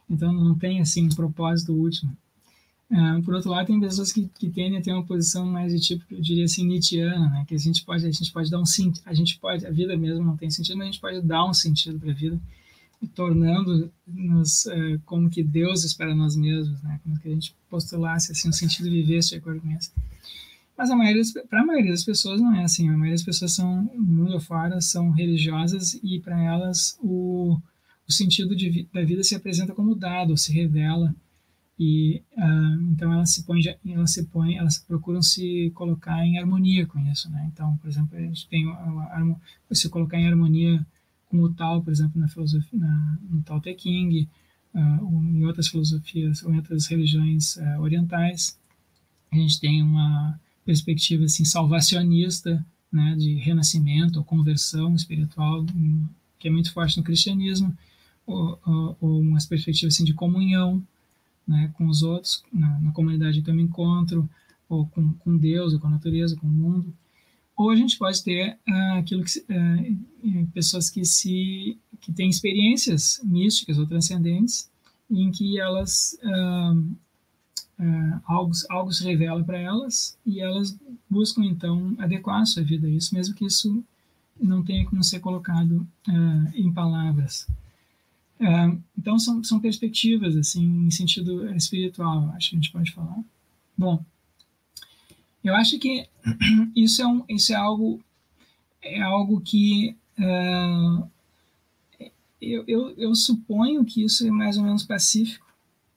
então não tem assim um propósito último. Uh, por outro lado, tem pessoas que, que tendem a ter uma posição mais de tipo, eu diria assim, Nietzscheana, né? Que a gente pode, a gente pode dar um sentido, a gente pode, a vida mesmo não tem sentido, mas a gente pode dar um sentido para a vida tornando-nos uh, como que Deus espera nós mesmos, né? Como que a gente postulasse assim, um sentido viver de acordo com isso. Mas a maioria, para a maioria das pessoas não é assim. A maioria das pessoas são mundo afora, são religiosas e para elas o, o sentido de, da vida se apresenta como dado, se revela e uh, então elas se põem, elas se põem, elas procuram se colocar em harmonia com isso, né? Então, por exemplo, a gente tem se colocar em harmonia com o tal, por exemplo, na filosofia, na, no Tao Te Ching, uh, em outras filosofias ou em outras religiões uh, orientais, a gente tem uma perspectiva assim salvacionista, né, de renascimento ou conversão espiritual, que é muito forte no cristianismo, ou, ou, ou uma perspectiva assim de comunhão, né, com os outros, na, na comunidade que eu me encontro, ou com, com Deus, ou com a natureza, com o mundo. Ou a gente pode ter uh, aquilo que uh, pessoas que se que têm experiências místicas ou transcendentes em que elas uh, algo, algo se revela para elas e elas buscam então adequar a sua vida a isso, mesmo que isso não tenha como ser colocado em palavras. É, então são, são perspectivas assim em sentido espiritual, acho que a gente pode falar. Bom, eu acho que [clears throat] isso é, um, isso é algo é algo que uh, eu, eu, eu suponho que isso é mais ou menos pacífico,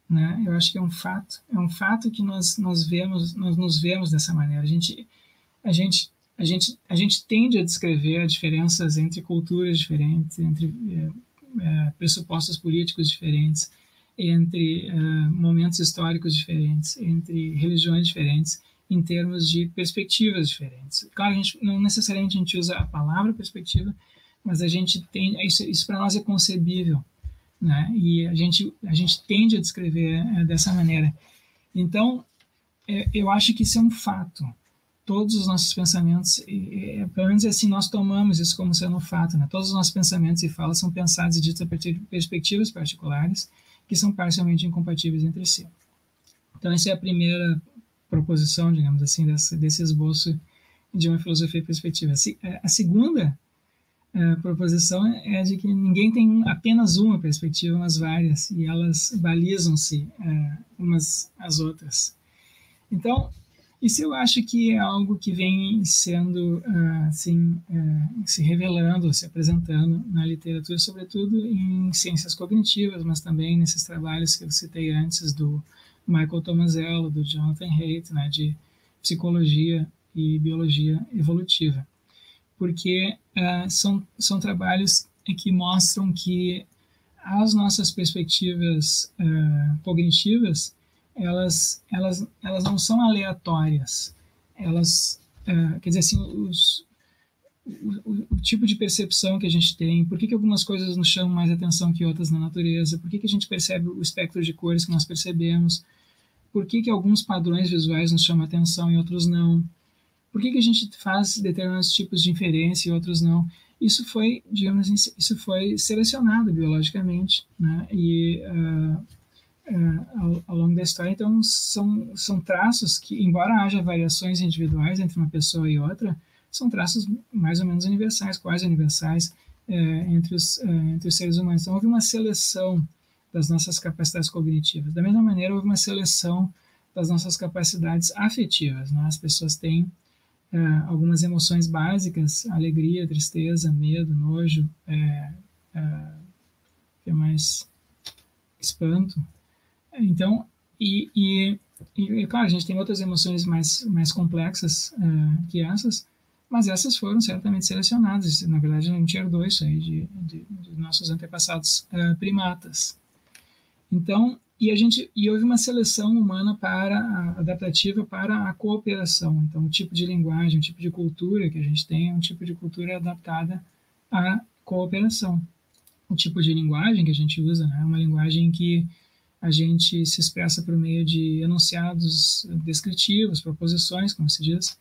né? Eu acho que é um fato, é um fato que nós nós vemos nós nos vemos dessa maneira. A gente a gente a gente a gente tende a descrever diferenças entre culturas diferentes, entre eh, é, pressupostos políticos diferentes, entre é, momentos históricos diferentes, entre religiões diferentes, em termos de perspectivas diferentes. Claro, gente, não necessariamente a gente usa a palavra perspectiva, mas a gente tem isso, isso para nós é concebível, né? E a gente a gente tende a descrever é, dessa maneira. Então, é, eu acho que isso é um fato todos os nossos pensamentos, e, e, pelo menos assim nós tomamos isso como sendo um fato, né? Todos os nossos pensamentos e falas são pensados e ditos a partir de perspectivas particulares que são parcialmente incompatíveis entre si. Então essa é a primeira proposição, digamos assim, desse, desse esboço de uma filosofia perspectiva. É, a segunda a é, proposição é de que ninguém tem apenas uma perspectiva, mas várias, e elas balizam-se é, umas às outras. Então, isso eu acho que é algo que vem sendo, ah, assim, eh, se revelando, se apresentando na literatura, sobretudo em ciências cognitivas, mas também nesses trabalhos que eu citei antes do Michael Tomasello, do Jonathan Haidt, né, de psicologia e biologia evolutiva. Porque uh, são, são trabalhos que mostram que as nossas perspectivas uh, cognitivas elas, elas, elas não são aleatórias. Elas, uh, quer dizer assim, os, o, o, tipo de percepção que a gente tem, por que, que algumas coisas nos chamam mais atenção que outras na natureza, por que, que a gente percebe o espectro de cores que nós percebemos, por que, que alguns padrões visuais nos chamam atenção e outros não, por que, que a gente faz determinados tipos de inferência e outros não. Isso foi, digamos assim, isso foi selecionado biologicamente, né? E uh, uh, ao, ao, longo da história. Então, são, são traços que, embora haja variações individuais entre uma pessoa e outra, são traços mais ou menos universais, quase universais, uh, entre, os, uh, entre os seres humanos. Então, houve uma seleção das nossas capacidades cognitivas. Da mesma maneira, houve uma seleção das nossas capacidades afetivas. Né? As pessoas têm uh, algumas emoções básicas, alegria, tristeza, medo, nojo, é, é, que mais espanto, então, e, e, e, claro, a gente tem outras emoções mais, mais complexas uh, que essas, mas essas foram certamente selecionadas. Na verdade, a gente herdou isso aí de, de, de nossos antepassados uh, primatas. Então, e a gente e houve uma seleção humana para adaptativa para a cooperação. Então, o tipo de linguagem, o tipo de cultura que a gente tem é um tipo de cultura adaptada à cooperação. O tipo de linguagem que a gente usa né, é uma linguagem que a gente se expressa por meio de enunciados descritivos, proposições, como se diz,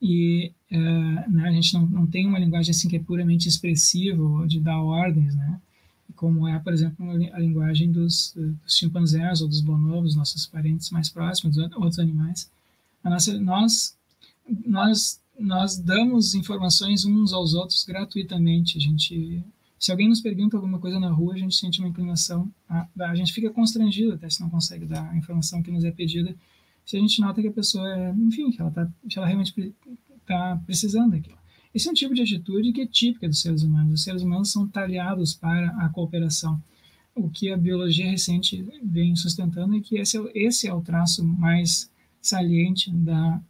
e é, né, a gente não, não tem uma linguagem assim que é puramente expressiva de dar ordens, né? Como é, por exemplo, a linguagem dos, dos chimpanzés ou dos bonobos, nossos parentes mais próximos, outros animais. Nossa, nós, nós, nós damos informações uns aos outros gratuitamente. A gente Se alguém nos pergunta alguma coisa na rua, a gente sente uma inclinação, a, a gente fica constrangido até se não consegue dar a informação que nos é pedida, se a gente nota que a pessoa, enfim, que ela, tá, que ela realmente está precisando daquilo. Esse é um tipo de atitude que é típica dos seres humanos. Os seres humanos são talhados para a cooperação. O que a biologia recente vem sustentando é que esse é, esse é o traço mais saliente da,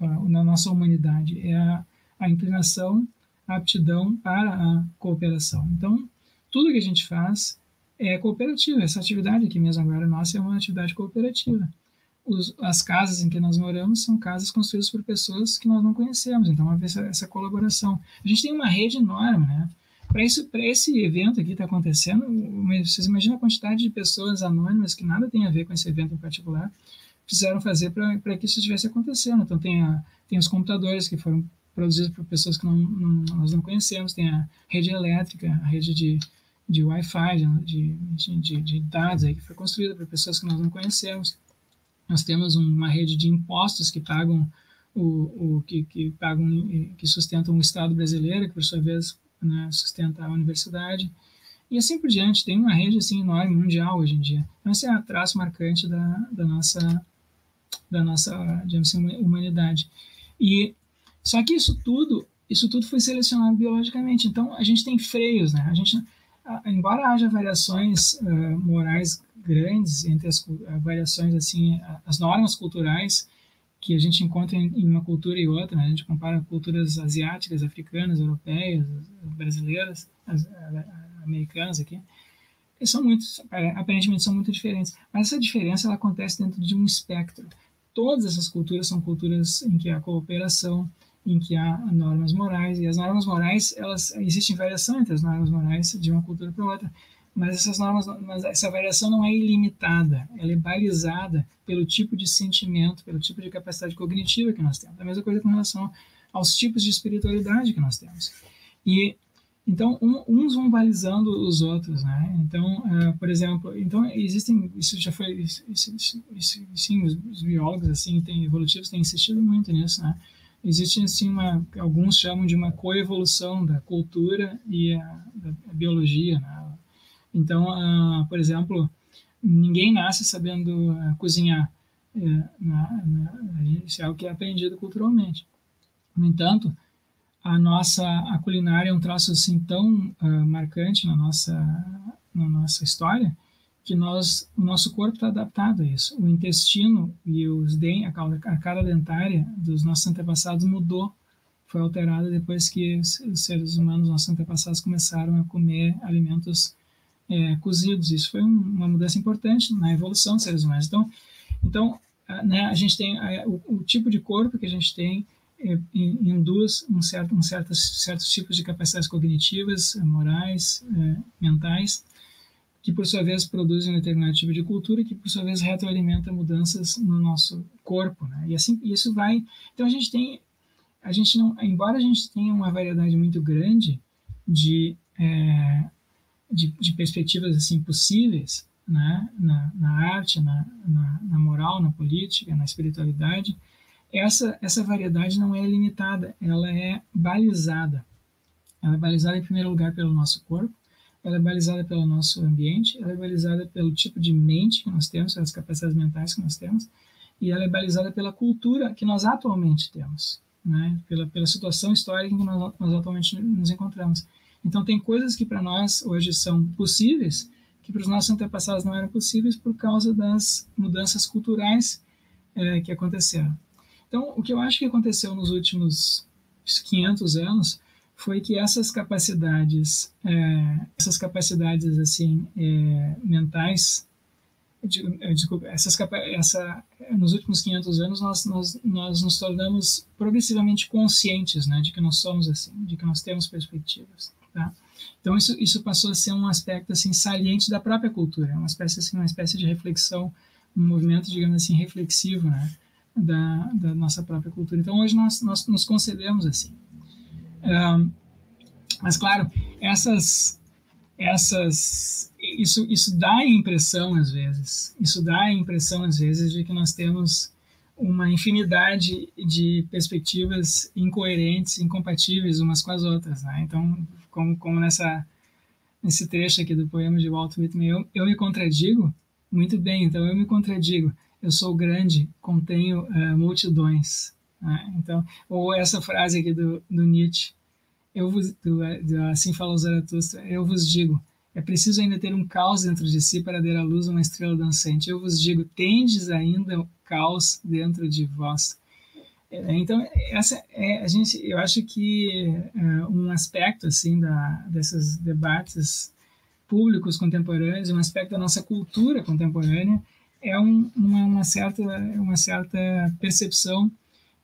uh, na nossa humanidade, é a, a inclinação, aptidão para a cooperação. Então, tudo que a gente faz é cooperativo. Essa atividade aqui mesmo agora nossa é uma atividade cooperativa. Os, as casas em que nós moramos são casas construídas por pessoas que nós não conhecemos, então haver essa, essa colaboração. A gente tem uma rede enorme, né? Para esse evento aqui está acontecendo, vocês imaginam a quantidade de pessoas anônimas que nada tem a ver com esse evento em particular, precisaram fazer para que isso estivesse acontecendo. Então, tem, a, tem os computadores que foram produzidos por pessoas que não, não, nós não conhecemos, tem a rede elétrica, a rede de, de Wi-Fi, de, de, de, dados aí, que foi construída por pessoas que nós não conhecemos. Nós temos uma rede de impostos que pagam o, o que, que pagam que sustentam o Estado brasileiro, que por sua vez né, sustenta a universidade e assim por diante. Tem uma rede assim enorme mundial hoje em dia. Então esse é o traço marcante da, da nossa da nossa digamos assim, humanidade. E só que isso tudo isso tudo foi selecionado biologicamente. Então a gente tem freios, né? A gente embora haja variações uh, morais grandes entre as variações assim as normas culturais que a gente encontra em, uma cultura e outra, né? a gente compara culturas asiáticas, africanas, europeias, brasileiras, as, americanas aqui, são muito, aparentemente são muito diferentes. Mas essa diferença ela acontece dentro de um espectro. Todas essas culturas são culturas em que há cooperação, em que há normas morais, e as normas morais, elas existem variação entre as normas morais de uma cultura para outra, mas essas normas, mas essa variação não é ilimitada, ela é balizada pelo tipo de sentimento, pelo tipo de capacidade cognitiva que nós temos. A mesma coisa com relação aos tipos de espiritualidade que nós temos. E então, um, uns vão balizando os outros, né? Então, uh, por exemplo, então existem, isso já foi, isso, isso, isso, sim, os, os, biólogos assim, evolutivos têm insistido muito nisso, né? Existe assim uma, alguns chamam de uma coevolução da cultura e a, da, a biologia, né? Então, por exemplo, ninguém nasce sabendo uh, cozinhar, na, na, isso é algo que é aprendido culturalmente. No entanto, a nossa a culinária é um traço assim tão uh, marcante na nossa na nossa história que nós o nosso corpo está adaptado a isso. O intestino e os den a cara dentária dos nossos antepassados mudou, foi alterada depois que os seres humanos, nossos antepassados, começaram a comer alimentos é, cozidos. Isso foi um, uma mudança importante na evolução dos seres humanos. Então, então né, a gente tem o, o tipo de corpo que a gente tem é, induz um certo, um certos, certos tipos de capacidades cognitivas, morais, é, mentais, que por sua vez produzem um determinado tipo de cultura que por sua vez retroalimenta mudanças no nosso corpo, né? E assim isso vai. Então a gente tem, a gente não, embora a gente tenha uma variedade muito grande de é, de, de, perspectivas assim possíveis, né? Na, na arte, na, na, na moral, na política, na espiritualidade, essa, essa variedade não é limitada, ela é balizada. Ela é balizada, em primeiro lugar, pelo nosso corpo, ela é balizada pelo nosso ambiente, ela é balizada pelo tipo de mente que nós temos, pelas capacidades mentais que nós temos, e ela é balizada pela cultura que nós atualmente temos, né? pela, pela situação histórica em que nós, nós atualmente nos encontramos. Então, tem coisas que para nós hoje são possíveis, que para os nossos antepassados não eram possíveis por causa das mudanças culturais é, que aconteceram. Então, o que eu acho que aconteceu nos últimos 500 anos foi que essas capacidades, é, essas capacidades assim é, mentais, é, desculpa, essas essa, nos últimos 500 anos nós, nós, nós nos tornamos progressivamente conscientes, né, de que nós somos assim, de que nós temos perspectivas, tá? Então isso, isso passou a ser um aspecto assim saliente da própria cultura, uma espécie assim, uma espécie de reflexão, um movimento, digamos assim, reflexivo, né? da, da nossa própria cultura. Então, hoje nós, nós nos concedemos assim. Mas, claro, essas, essas, isso, isso dá a impressão, às vezes, isso dá a impressão, às vezes, de que nós temos uma infinidade de perspectivas incoerentes, incompatíveis umas com as outras. Né? Então, como, como nessa nesse trecho aqui do poema de Walt Whitman, eu, eu me contradigo? Muito bem, então eu me contradigo. Eu sou grande, contenho uh, multidões. Né? Então, ou essa frase aqui do, do Nietzsche, eu vos, do, do, assim falou Zaratustra, eu vos digo, é preciso ainda ter um caos dentro de si para dar à luz uma estrela dançante. Eu vos digo, tendes ainda caos dentro de vós. É, então, essa é, a gente, eu acho que uh, um aspecto assim da, desses debates públicos contemporâneos, um aspecto da nossa cultura contemporânea é um, uma, uma, certa uma certa percepção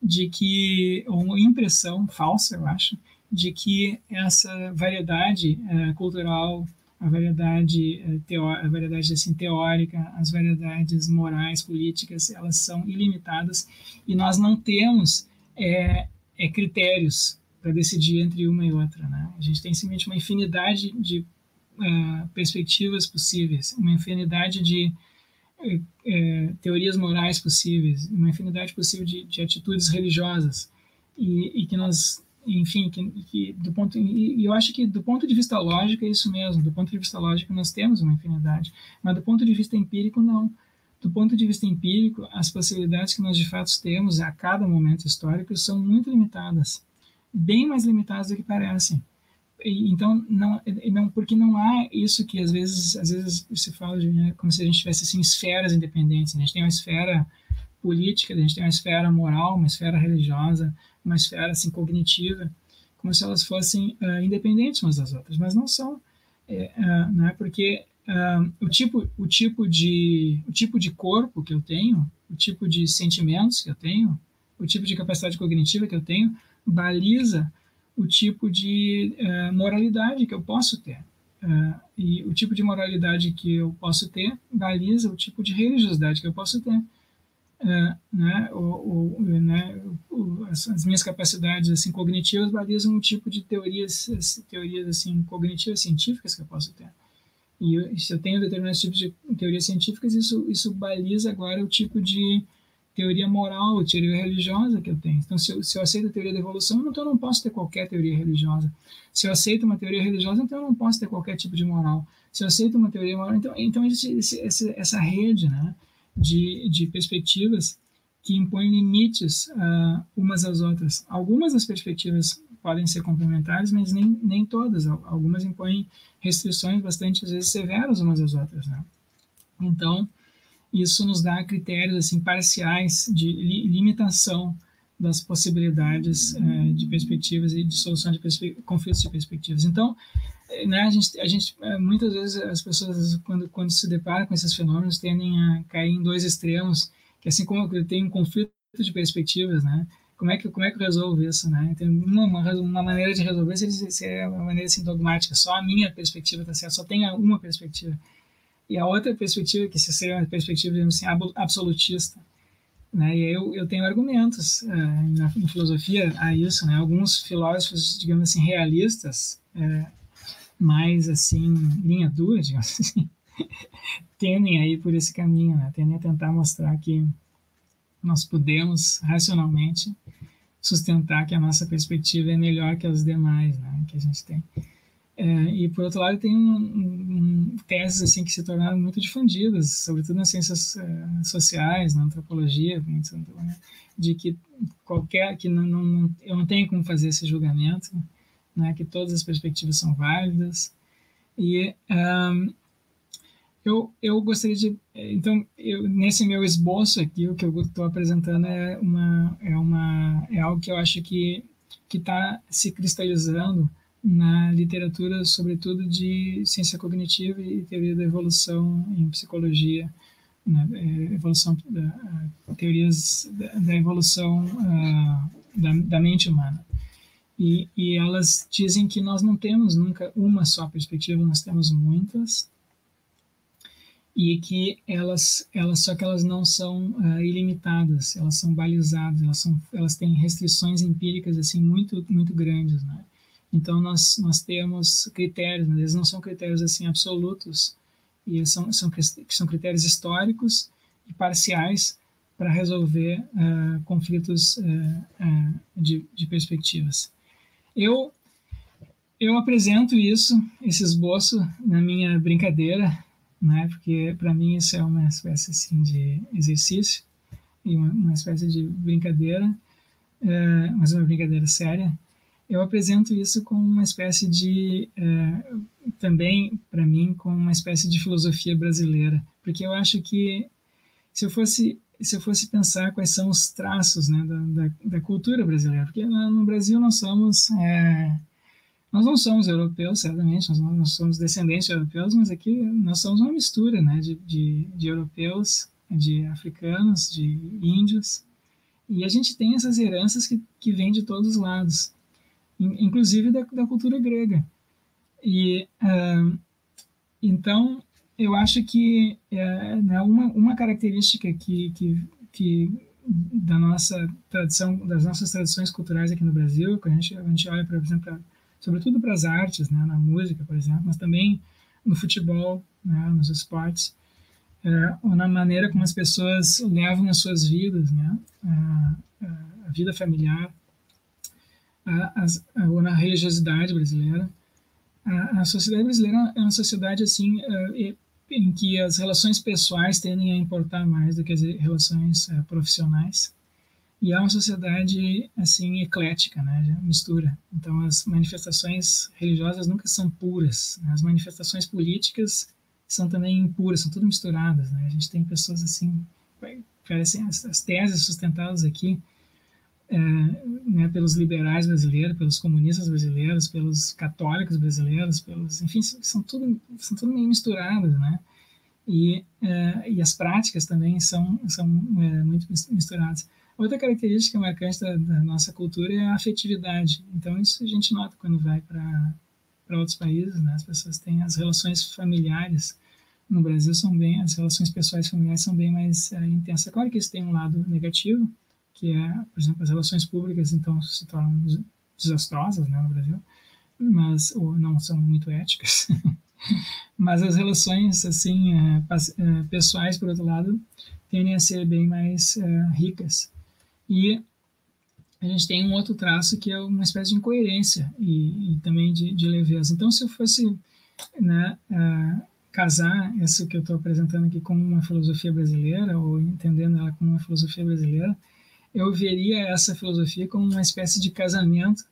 de que ou impressão falsa, eu acho, de que essa variedade uh, cultural a variedade, eh, teo, a variedade assim, teórica, as variedades morais, políticas, elas são ilimitadas e nós não temos é, é critérios para decidir entre uma e outra. Né? A gente tem simplesmente uma infinidade de perspectivas possíveis, uma infinidade de teorias morais possíveis, uma infinidade possível de, de atitudes religiosas e, e que nós enfim, que, que, do ponto e eu acho que do ponto de vista lógico é isso mesmo. Do ponto de vista lógico nós temos uma infinidade, mas do ponto de vista empírico não. Do ponto de vista empírico, as possibilidades que nós de fato temos a cada momento histórico são muito limitadas, bem mais limitadas do que parecem. E, então não, não, porque não há isso que às vezes, às vezes se fala de né, como se a gente tivesse assim esferas independentes. Né? A gente tem uma esfera política, a gente tem uma esfera moral, uma esfera religiosa, uma esfera assim cognitiva, como se elas fossem uh, independentes umas das outras, mas não são, é, uh, não é porque uh, o tipo o tipo de o tipo de corpo que eu tenho, o tipo de sentimentos que eu tenho, o tipo de capacidade cognitiva que eu tenho baliza o tipo de moralidade que eu posso ter. e o tipo de moralidade que eu posso ter baliza o tipo de religiosidade que eu posso ter é, né, o, o, né, as, as, minhas capacidades assim cognitivas balizam um tipo de teorias teorias assim cognitivas científicas que eu posso ter. E eu, se eu tenho determinados tipos de teorias científicas isso isso baliza agora o tipo de teoria moral teoria religiosa que eu tenho. Então se eu, se eu aceito a teoria da evolução então eu não posso ter qualquer teoria religiosa. Se eu aceito uma teoria religiosa então eu não posso ter qualquer tipo de moral. Se eu aceito uma teoria moral então então esse, esse, essa rede né de, de perspectivas que impõem limites uh, umas às outras. Algumas das perspectivas podem ser complementares, mas nem, nem todas. Algumas impõem restrições bastante, às vezes, severas umas às outras. Né? Então, isso nos dá critérios assim parciais de li limitação das possibilidades uh, de perspectivas e de solução de conflitos de perspectivas. Então, né, a gente, a gente é, muitas vezes as pessoas quando quando se deparam com esses fenômenos tendem a cair em dois extremos, que assim como tem um conflito de perspectivas, né? Como é que como é que eu resolvo isso, né? Tem uma, uma, maneira de resolver se é uma maneira assim dogmática, só a minha perspectiva está certa, só tem uma perspectiva. E a outra perspectiva que seria uma perspectiva assim, absolutista, né? E eu, eu tenho argumentos uh, na, na, filosofia a isso, né? Alguns filósofos, digamos assim, realistas, uh, mais assim, linha dura, [laughs] digamos assim, tendem aí por esse caminho, né? tendem a tentar mostrar que nós podemos racionalmente sustentar que a nossa perspectiva é melhor que as demais, né? que a gente tem. É, e por outro lado tem um, um, teses assim que se tornaram muito difundidas, sobretudo nas ciências uh, sociais, na antropologia, né? de que qualquer que não, não, eu não tenho como fazer esse julgamento, né, que todas as perspectivas são válidas. E um, eu, eu gostaria de. Então, eu, nesse meu esboço aqui, o que eu estou apresentando é, uma, é, uma, é algo que eu acho que está se cristalizando na literatura, sobretudo de ciência cognitiva e teoria da evolução em psicologia, né, é, evolução, da, teorias da, da evolução uh, da, da mente humana. E, e elas dizem que nós não temos nunca uma só perspectiva, nós temos muitas, e que elas, elas só que elas não são uh, ilimitadas, elas são balizadas, elas, são, elas têm restrições empíricas assim muito muito grandes, né? Então nós nós temos critérios, né? eles não são critérios assim absolutos, e são são são critérios históricos e parciais para resolver uh, conflitos uh, de, de perspectivas. Eu eu apresento isso, esse esboço na minha brincadeira, né? Porque para mim isso é uma espécie assim de exercício e uma, uma espécie de brincadeira, mas uma brincadeira séria. Eu apresento isso como uma espécie de é, também para mim como uma espécie de filosofia brasileira, porque eu acho que se eu fosse se eu fosse pensar quais são os traços né, da, da, da cultura brasileira, porque no Brasil nós somos é, nós não somos europeus, certamente, nós não somos descendentes de europeus, mas aqui nós somos uma mistura né, de, de, de europeus, de africanos, de índios, e a gente tem essas heranças que, que vêm de todos os lados, inclusive da, da cultura grega. E uh, então eu acho que é, né, uma, uma característica que, que, que da nossa tradição, das nossas tradições culturais aqui no Brasil, quando a gente, a gente olha, por exemplo, pra, sobretudo para as artes, né, na música, por exemplo, mas também no futebol, né, nos esportes, é, ou na maneira como as pessoas levam as suas vidas, né, a, a vida familiar, a, a, ou na religiosidade brasileira. A, sociedade brasileira é uma sociedade assim é, em que as relações pessoais tendem a importar mais do que as relações uh, profissionais. E é uma sociedade assim eclética, né, mistura. Então as manifestações religiosas nunca são puras. Né? As manifestações políticas são também impuras, são tudo misturadas. Né? A gente tem pessoas assim, parecem as, as teses sustentadas aqui é, né, pelos liberais brasileiros, pelos comunistas brasileiros, pelos católicos brasileiros, pelos, enfim, são tudo, são tudo meio misturadas, né? E, é, e as práticas também são, são é, muito misturadas. Outra característica marcante da, da, nossa cultura é a afetividade. Então, isso a gente nota quando vai para outros países, né? As pessoas têm as relações familiares. No Brasil, são bem, as relações pessoais familiares são bem mais é, intensas. Claro que isso tem um lado negativo, que é, por exemplo, as relações públicas então se tornam desastrosas né, no Brasil, mas ou não são muito éticas. [laughs] mas as relações assim é, é, pessoais, por outro lado, tendem a ser bem mais é, ricas. E a gente tem um outro traço que é uma espécie de incoerência e, e também de, de, leveza. Então, se eu fosse né, uh, casar isso que eu estou apresentando aqui com uma filosofia brasileira, ou entendendo ela como uma filosofia brasileira, eu veria essa filosofia como uma espécie de casamento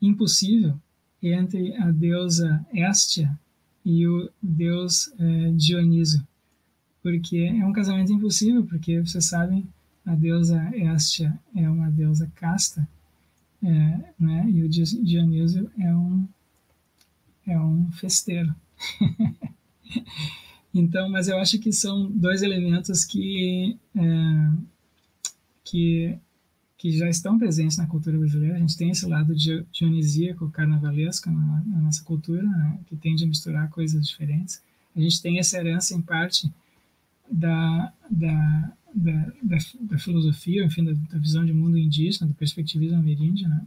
impossível entre a deusa Hestia e o deus é, Dioniso. Porque é um casamento impossível, porque vocês sabem, a deusa Hestia é uma deusa casta, é, né? e o Dioniso é um, é um festeiro. [laughs] então, mas eu acho que são dois elementos que é, que, que já estão presentes na cultura brasileira. A gente tem esse lado dionisíaco, carnavalesco na, na nossa cultura, né, que tende a misturar coisas diferentes. A gente tem essa herança, em parte, da, da, da, da, da filosofia, enfim, da, da, visão de mundo indígena, do perspectivismo ameríndio, né?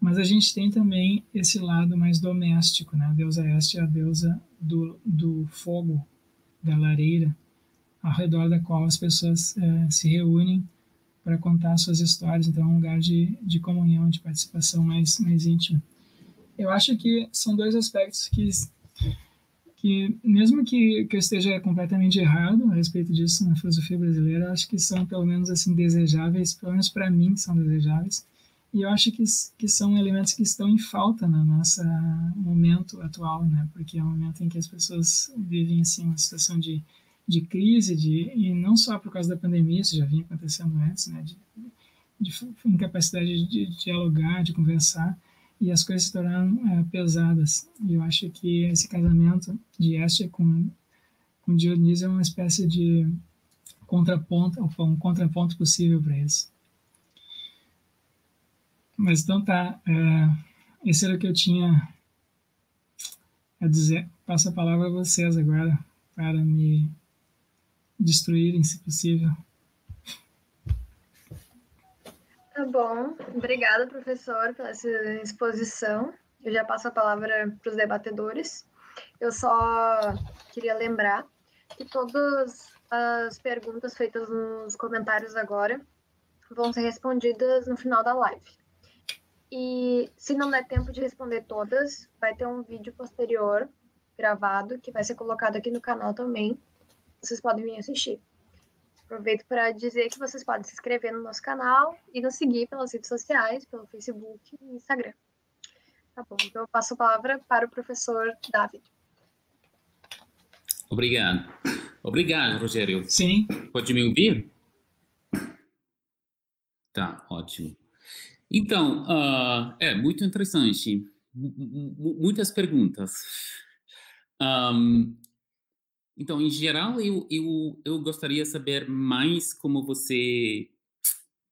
Mas a gente tem também esse lado mais doméstico, né? A deusa Este é a deusa do, do fogo, da lareira, ao redor da qual as pessoas é, se reúnem para contar suas histórias, então é um lugar de, de comunhão, de participação mais, mais íntima. Eu acho que são dois aspectos que, que mesmo que, que eu esteja completamente errado a respeito disso na filosofia brasileira, acho que são pelo menos assim desejáveis, pelo menos para mim são desejáveis, e eu acho que, que são elementos que estão em falta no nosso momento atual, né? Porque é um momento em que as pessoas vivem assim uma situação de de crise, de, e não só por causa da pandemia, isso já vinha acontecendo antes, né, de, de incapacidade de, dialogar, de conversar, e as coisas se tornaram é, pesadas. E eu acho que esse casamento de Estia com, com Dionísio é uma espécie de contraponto, ou um contraponto possível para isso. Mas então tá, é, esse era o que eu tinha a dizer. Passo a palavra a vocês agora para me destruírem, se possível. Tá bom. Obrigada, professor, pela essa exposição. Eu já passo a palavra para os debatedores. Eu só queria lembrar que todas as perguntas feitas nos comentários agora vão ser respondidas no final da live. E se não der tempo de responder todas, vai ter um vídeo posterior gravado que vai ser colocado aqui no canal também. Vocês podem vir assistir. Aproveito para dizer que vocês podem se inscrever no nosso canal e nos seguir pelas redes sociais, pelo Facebook e Instagram. Tá bom, então eu passo a palavra para o professor David. Obrigado. Obrigado, Rogério. Sim. Pode me ouvir? Tá, ótimo. Então, uh, é muito interessante. M muitas perguntas. Um, então, em geral, eu, eu, eu gostaria de saber mais como você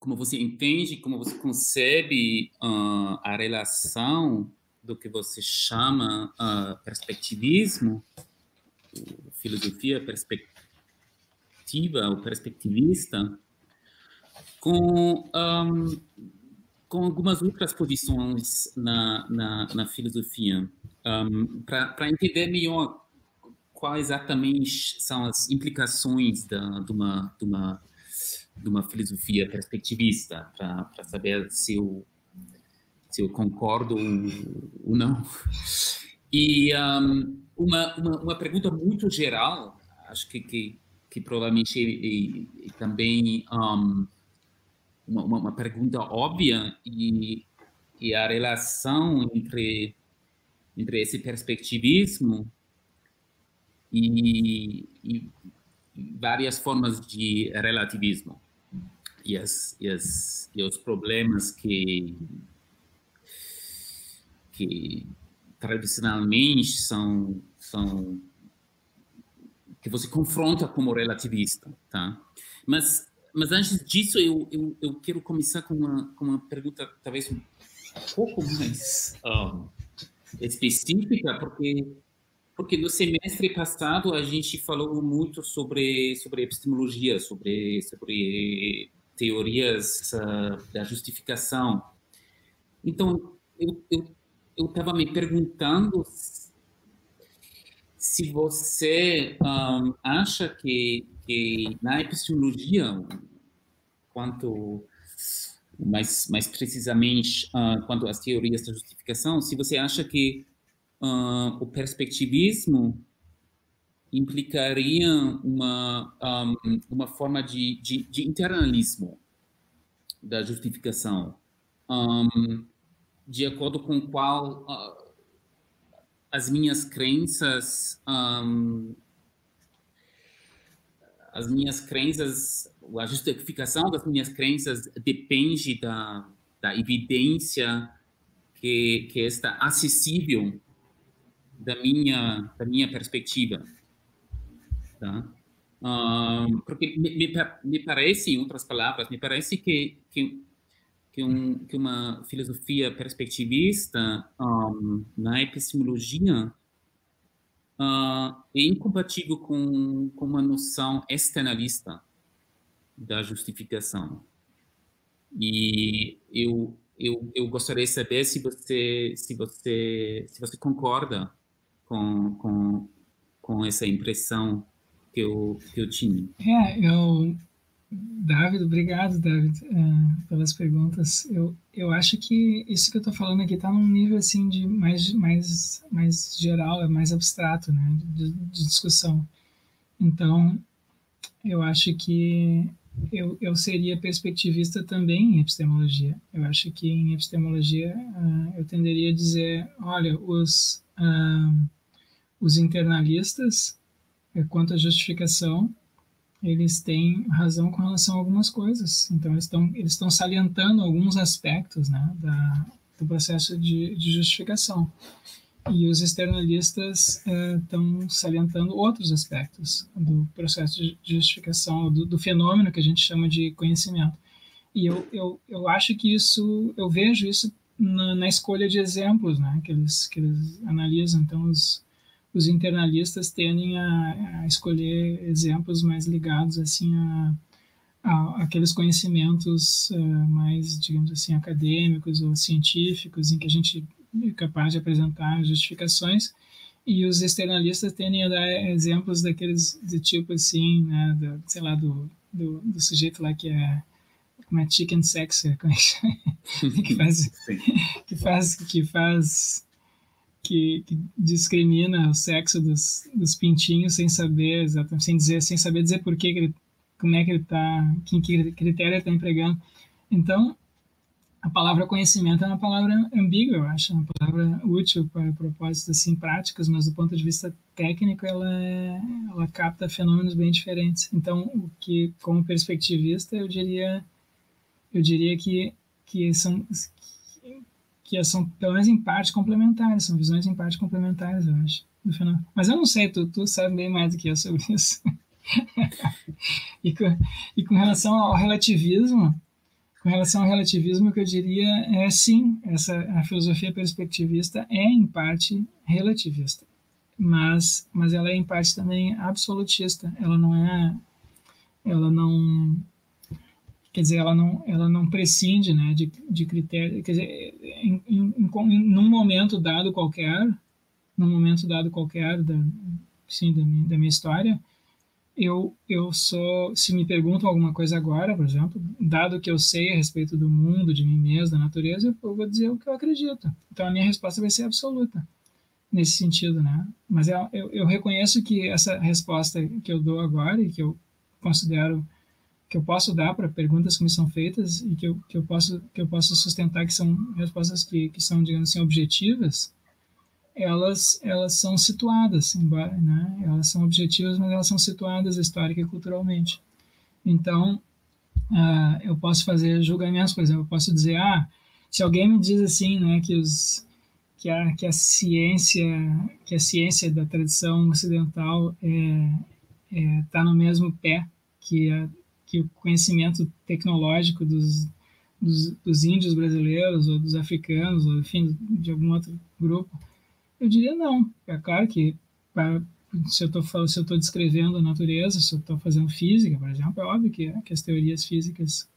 como você entende, como você concebe uh, a relação do que você chama uh, perspectivismo, filosofia perspectiva, ou perspectivista, com, um, com algumas outras posições na, na, na filosofia, um, para entender melhor quais exatamente são as implicações da, de, uma, de, uma, de uma filosofia perspectivista, para saber se eu, se eu concordo ou não. E um, uma, uma, uma, pergunta muito geral, acho que, que, que provavelmente também um, uma, uma pergunta óbvia e, e a relação entre, entre esse perspectivismo e, e várias formas de relativismo e, as, e, as, e os problemas que, que tradicionalmente são, são que você confronta como relativista, tá? Mas mas antes disso, eu, eu, eu quero começar com uma, com uma pergunta talvez um pouco mais um, específica, porque porque no semestre passado a gente falou muito sobre sobre epistemologia, sobre sobre teorias uh, da justificação. Então eu estava me perguntando se você um, acha que que na epistemologia, quanto mais, mais precisamente uh, quanto às teorias da justificação, se você acha que uh, o perspectivismo implicaria uma, um, uma forma de, de, de, internalismo da justificação, um, de acordo com qual uh, as minhas crenças um, as minhas crenças, a justificação das minhas crenças depende da, da evidência que, que está acessível da minha, da minha perspectiva. Tá? Porque me, me, me, parece, em outras palavras, me parece que, que, que, um, que uma filosofia perspectivista um, na epistemologia uh, é incompatível com, com uma noção externalista da justificação. E eu, eu, eu gostaria de saber se você, se você, se você concorda com, com, com essa impressão que eu, que eu tinha. É, eu, David, obrigado, David, uh, pelas perguntas. Eu, eu acho que isso que eu estou falando aqui está num nível assim de mais, mais, mais geral, é mais abstrato, né, de, de discussão. Então, eu acho que eu, eu seria perspectivista também em epistemologia. Eu acho que em epistemologia uh, eu tenderia a dizer, olha, os, uh, os internalistas, quanto à justificação, eles têm razão com relação a algumas coisas. Então, eles estão eles estão salientando alguns aspectos né, da, do processo de, de justificação. E os externalistas estão eh, salientando outros aspectos do processo de justificação, do, do, fenômeno que a gente chama de conhecimento. E eu, eu, eu acho que isso, eu vejo isso na, na escolha de exemplos né, que, eles, que eles analisam. Então, os, os internalistas tendem a, a escolher exemplos mais ligados assim a, a aqueles conhecimentos uh, mais, digamos assim, acadêmicos ou científicos, em que a gente é capaz de apresentar justificações, e os externalistas tendem a dar exemplos daqueles de tipo assim, né, do, sei lá, do, do, do sujeito lá que é como é chicken sex, como é [laughs] que faz, que faz, que faz que, que, discrimina o sexo dos, dos pintinhos sem saber exatamente, sem dizer, sem saber dizer por que, ele, como é que ele está, que, que critério ele está empregando. Então, a palavra conhecimento é uma palavra ambígua, eu acho, é uma palavra útil para propósitos assim práticos, mas do ponto de vista técnico ela é, ela capta fenômenos bem diferentes. Então, o que como perspectivista eu diria eu diria que que são que são, pelo menos em parte, complementares, são visões em parte complementares, eu acho, do fenômeno. Mas eu não sei, tu, tu sabe bem mais do que eu sobre isso. [laughs] e, com, e com relação ao relativismo, com relação ao relativismo, o que eu diria é sim, essa, a filosofia perspectivista é em parte relativista, mas, mas ela é em parte também absolutista, ela não é, ela não quer dizer, ela não, ela não prescinde né, de, de critérios, quer dizer, em, em, em, num momento dado qualquer, num momento dado qualquer da, sim, da, minha, da minha história, eu, eu sou, se me perguntam alguma coisa agora, por exemplo, dado que eu sei a respeito do mundo, de mim mesmo, da natureza, eu vou dizer o que eu acredito. Então a minha resposta vai ser absoluta nesse sentido, né? Mas eu, eu, eu reconheço que essa resposta que eu dou agora e que eu considero que eu posso dar para perguntas que me são feitas e que eu, que eu posso que eu posso sustentar que são respostas que, que são digamos assim objetivas elas elas são situadas embora né? Elas são objetivas mas elas são situadas histórica e culturalmente. Então uh, eu posso fazer julgamentos por exemplo eu posso dizer ah se alguém me diz assim né que os que a que a ciência que a ciência da tradição ocidental é está é, tá no mesmo pé que a que o conhecimento tecnológico dos, dos, dos, índios brasileiros ou dos africanos, ou enfim, de algum outro grupo? Eu diria não. É claro que para, se eu estou descrevendo a natureza, se eu estou fazendo física, por exemplo, é óbvio que, que as teorias físicas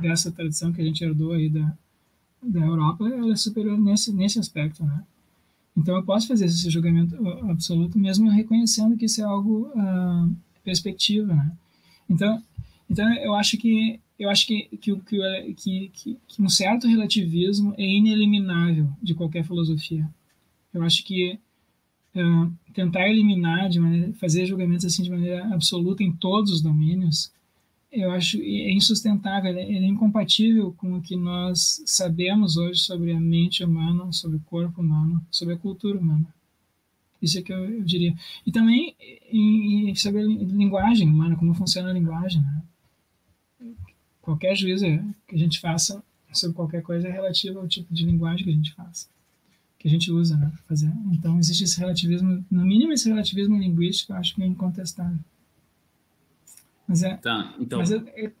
dessa tradição que a gente herdou aí da, da Europa, ela é superior nesse, nesse aspecto, né? Então eu posso fazer esse julgamento absoluto mesmo reconhecendo que isso é algo uh, perspectiva, né? Então então, eu acho que eu acho que, que, que, que, que um certo relativismo é ineliminável de qualquer filosofia. Eu acho que uh, tentar eliminar, de maneira, fazer julgamentos assim de maneira absoluta em todos os domínios, eu acho é insustentável, é, é incompatível com o que nós sabemos hoje sobre a mente humana, sobre o corpo humano, sobre a cultura humana. Isso é que eu, eu diria. E também em, sobre a linguagem humana, como funciona a linguagem. Né? Qualquer juízo que a gente faça sobre qualquer coisa é relativo ao tipo de linguagem que a gente faz, que a gente usa, né, para fazer. Então existe esse relativismo, no mínimo esse relativismo linguístico, eu acho que é incontestável. Mas é. Tá, então. Mas é, é...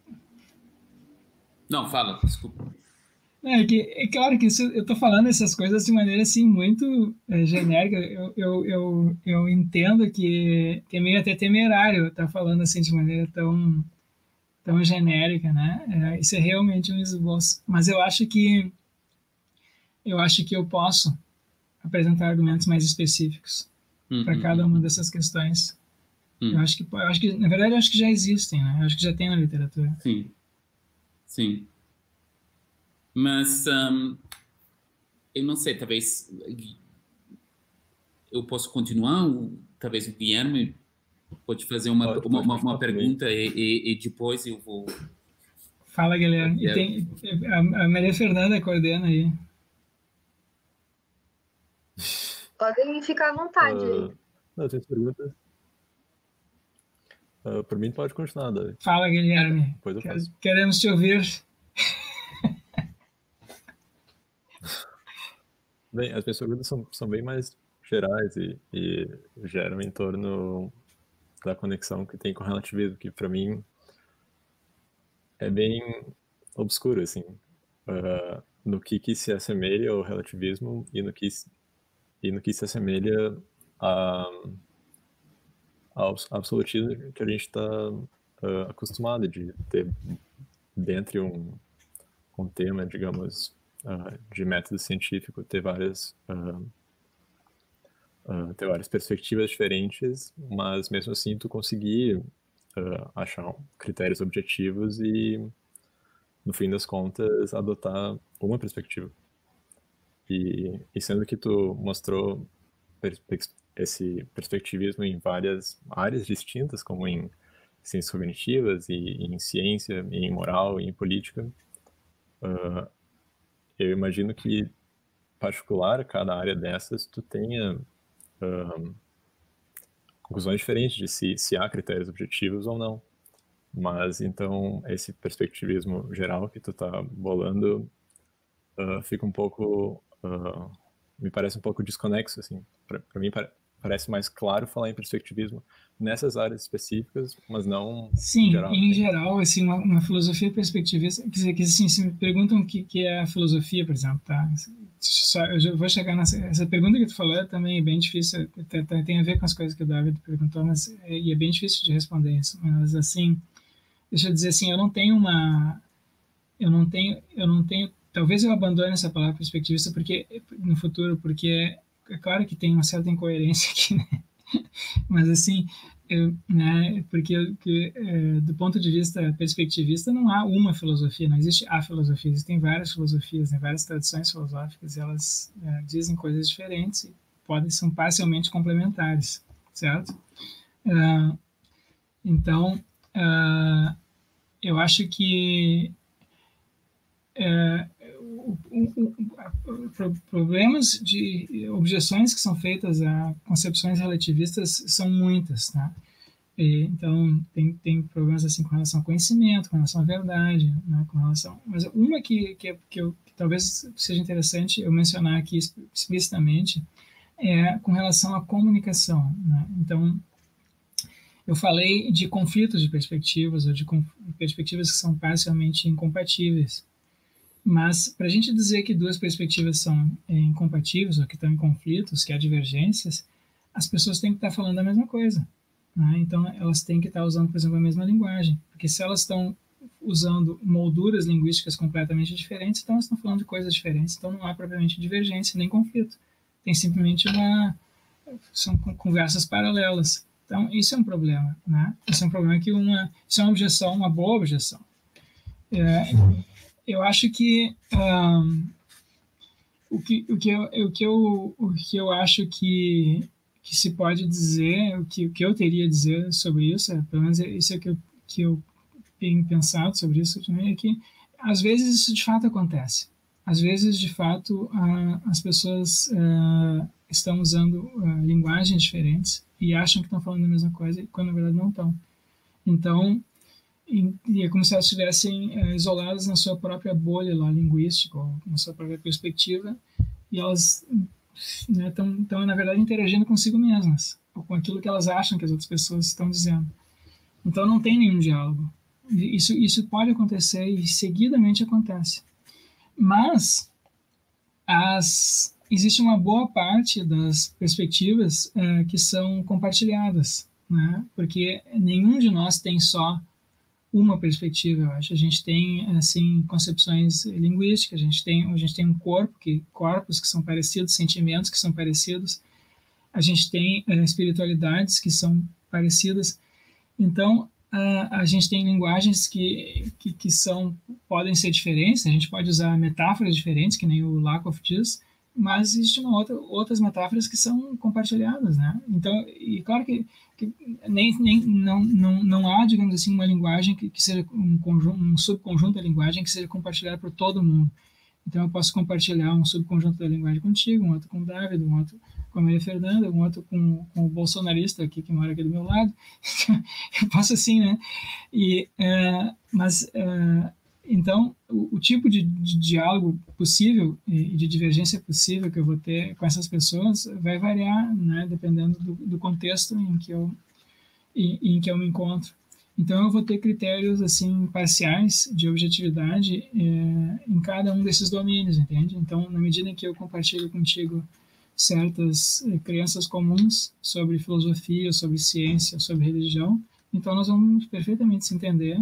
Não, fala, desculpa. É, que, é claro que isso, eu estou falando essas coisas de maneira assim muito é, genérica. Eu, eu, eu, eu entendo que, que é meio até temerário estar tá falando assim de maneira tão tão genérica, né? É, isso é realmente um esboço. Mas eu acho que eu acho que eu posso apresentar argumentos mais específicos uhum. para cada uma dessas questões. Uhum. Eu acho que eu acho que na verdade eu acho que já existem, né? Eu acho que já tem na literatura. Sim, sim. Mas um, eu não sei, talvez eu posso continuar. Talvez o Guilherme pode fazer uma, pode, uma, uma, uma pergunta e, e, e, depois eu vou. Fala, Guilherme. E tem, a Maria Fernanda coordena aí. Podem ficar à vontade uh, Não, tem perguntas. Uh, por mim, pode continuar, Davi. Fala, Guilherme. Depois eu faço. Queremos te ouvir. Bem, as minhas perguntas são, são bem mais gerais e, e geram em torno da conexão que tem com o relativismo, que para mim é bem obscuro, assim, uh, no que, que se assemelha ao relativismo e no que, e no que se assemelha ao absolutismo que a gente está uh, acostumado de ter dentro um, um tema, digamos, uh, de método científico, ter várias uh, ter várias perspectivas diferentes, mas mesmo assim tu conseguir uh, achar critérios objetivos e, no fim das contas, adotar uma perspectiva. E, e sendo que tu mostrou esse perspectivismo em várias áreas distintas, como em ciências cognitivas, e, e em ciência, e em moral, e em política, uh, eu imagino que, particular, cada área dessas, tu tenha conclusões diferentes de se, se há critérios objetivos ou não. Mas, então, esse perspectivismo geral que tu tá bolando uh, fica um pouco uh, me parece um pouco desconexo, assim. Para mim parece mais claro falar em perspectivismo nessas áreas específicas, mas não Sim, em geral. em geral, assim, uma, uma, filosofia perspectivista, quer dizer, que assim, se me perguntam o que, que é a filosofia, por exemplo, tá? Só, eu vou chegar nessa essa pergunta que tu falou é também é bem difícil, tem a ver com as coisas que o David perguntou, mas é, e é bem difícil de responder isso, mas assim, deixa eu dizer assim, eu não tenho uma eu não tenho eu não tenho talvez eu abandone essa palavra perspectivista porque no futuro, porque é claro que tem uma certa incoerência [laughs] aqui, né? [laughs] Mas assim, eu, né, porque, porque é, do ponto de vista perspectivista não há uma filosofia, não existe a filosofia, existem várias filosofias, né, várias tradições filosóficas, e elas é, dizem coisas diferentes e podem ser parcialmente complementares, certo? Uh, então, uh, eu acho que uh, problemas de objeções que são feitas a concepções relativistas são muitas, tá? E, então tem, tem problemas assim com relação ao conhecimento, com relação à verdade, né? com relação. Mas uma que que, que, eu, que talvez seja interessante eu mencionar aqui explicitamente é com relação à comunicação. Né? Então eu falei de conflitos de perspectivas ou de perspectivas que são parcialmente incompatíveis. Mas, para a gente dizer que duas perspectivas são é, incompatíveis ou que estão em conflitos, que há divergências, as pessoas têm que estar falando a mesma coisa. Né? Então, elas têm que estar usando, por exemplo, a mesma linguagem. Porque se elas estão usando molduras linguísticas completamente diferentes, então elas estão falando de coisas diferentes. Então, não há propriamente divergência nem conflito. Tem simplesmente uma. São conversas paralelas. Então, isso é um problema. Né? Isso é um problema que uma. Isso é uma objeção, uma boa objeção. É, eu acho que um, o que o que eu, o que eu o que eu acho que que se pode dizer o que o que eu teria a dizer sobre isso é, pelo menos isso é que eu, que eu tenho pensado sobre isso também é que às vezes isso de fato acontece. Às vezes de fato uh, as pessoas uh, estão usando uh, linguagens diferentes e acham que estão falando a mesma coisa quando na verdade não estão. Então e é como se elas estivessem é, isoladas na sua própria bolha lá, linguística, na sua própria perspectiva, e elas estão, né, na verdade, interagindo consigo mesmas, com aquilo que elas acham que as outras pessoas estão dizendo. Então não tem nenhum diálogo. Isso, isso pode acontecer e seguidamente acontece. Mas as, existe uma boa parte das perspectivas é, que são compartilhadas, né? porque nenhum de nós tem só uma perspectiva, eu acho. A gente tem assim concepções linguísticas, a gente tem a gente tem um corpo que corpos que são parecidos, sentimentos que são parecidos, a gente tem é, espiritualidades que são parecidas. Então a, a gente tem linguagens que, que, que são podem ser diferentes. A gente pode usar metáforas diferentes, que nem o Lakoff diz, mas existem outra, outras metáforas que são compartilhadas, né? Então, e claro que nem, nem não, não, não há, digamos assim, uma linguagem que, que seja um, conjunto, um subconjunto da linguagem que seja compartilhada por todo mundo. Então, eu posso compartilhar um subconjunto da linguagem contigo, um outro com o David, um outro com a Maria Fernanda, um outro com, com o bolsonarista aqui que mora aqui do meu lado. [laughs] eu posso assim, né? E, é, mas é, então, o, o tipo de, de, diálogo possível e de divergência possível que eu vou ter com essas pessoas vai variar, né, dependendo do, do contexto em que eu em, em, que eu me encontro. Então, eu vou ter critérios assim parciais de objetividade é, em cada um desses domínios, entende? Então, na medida em que eu compartilho contigo certas é, crenças comuns sobre filosofia, sobre ciência, sobre religião, então nós vamos perfeitamente se entender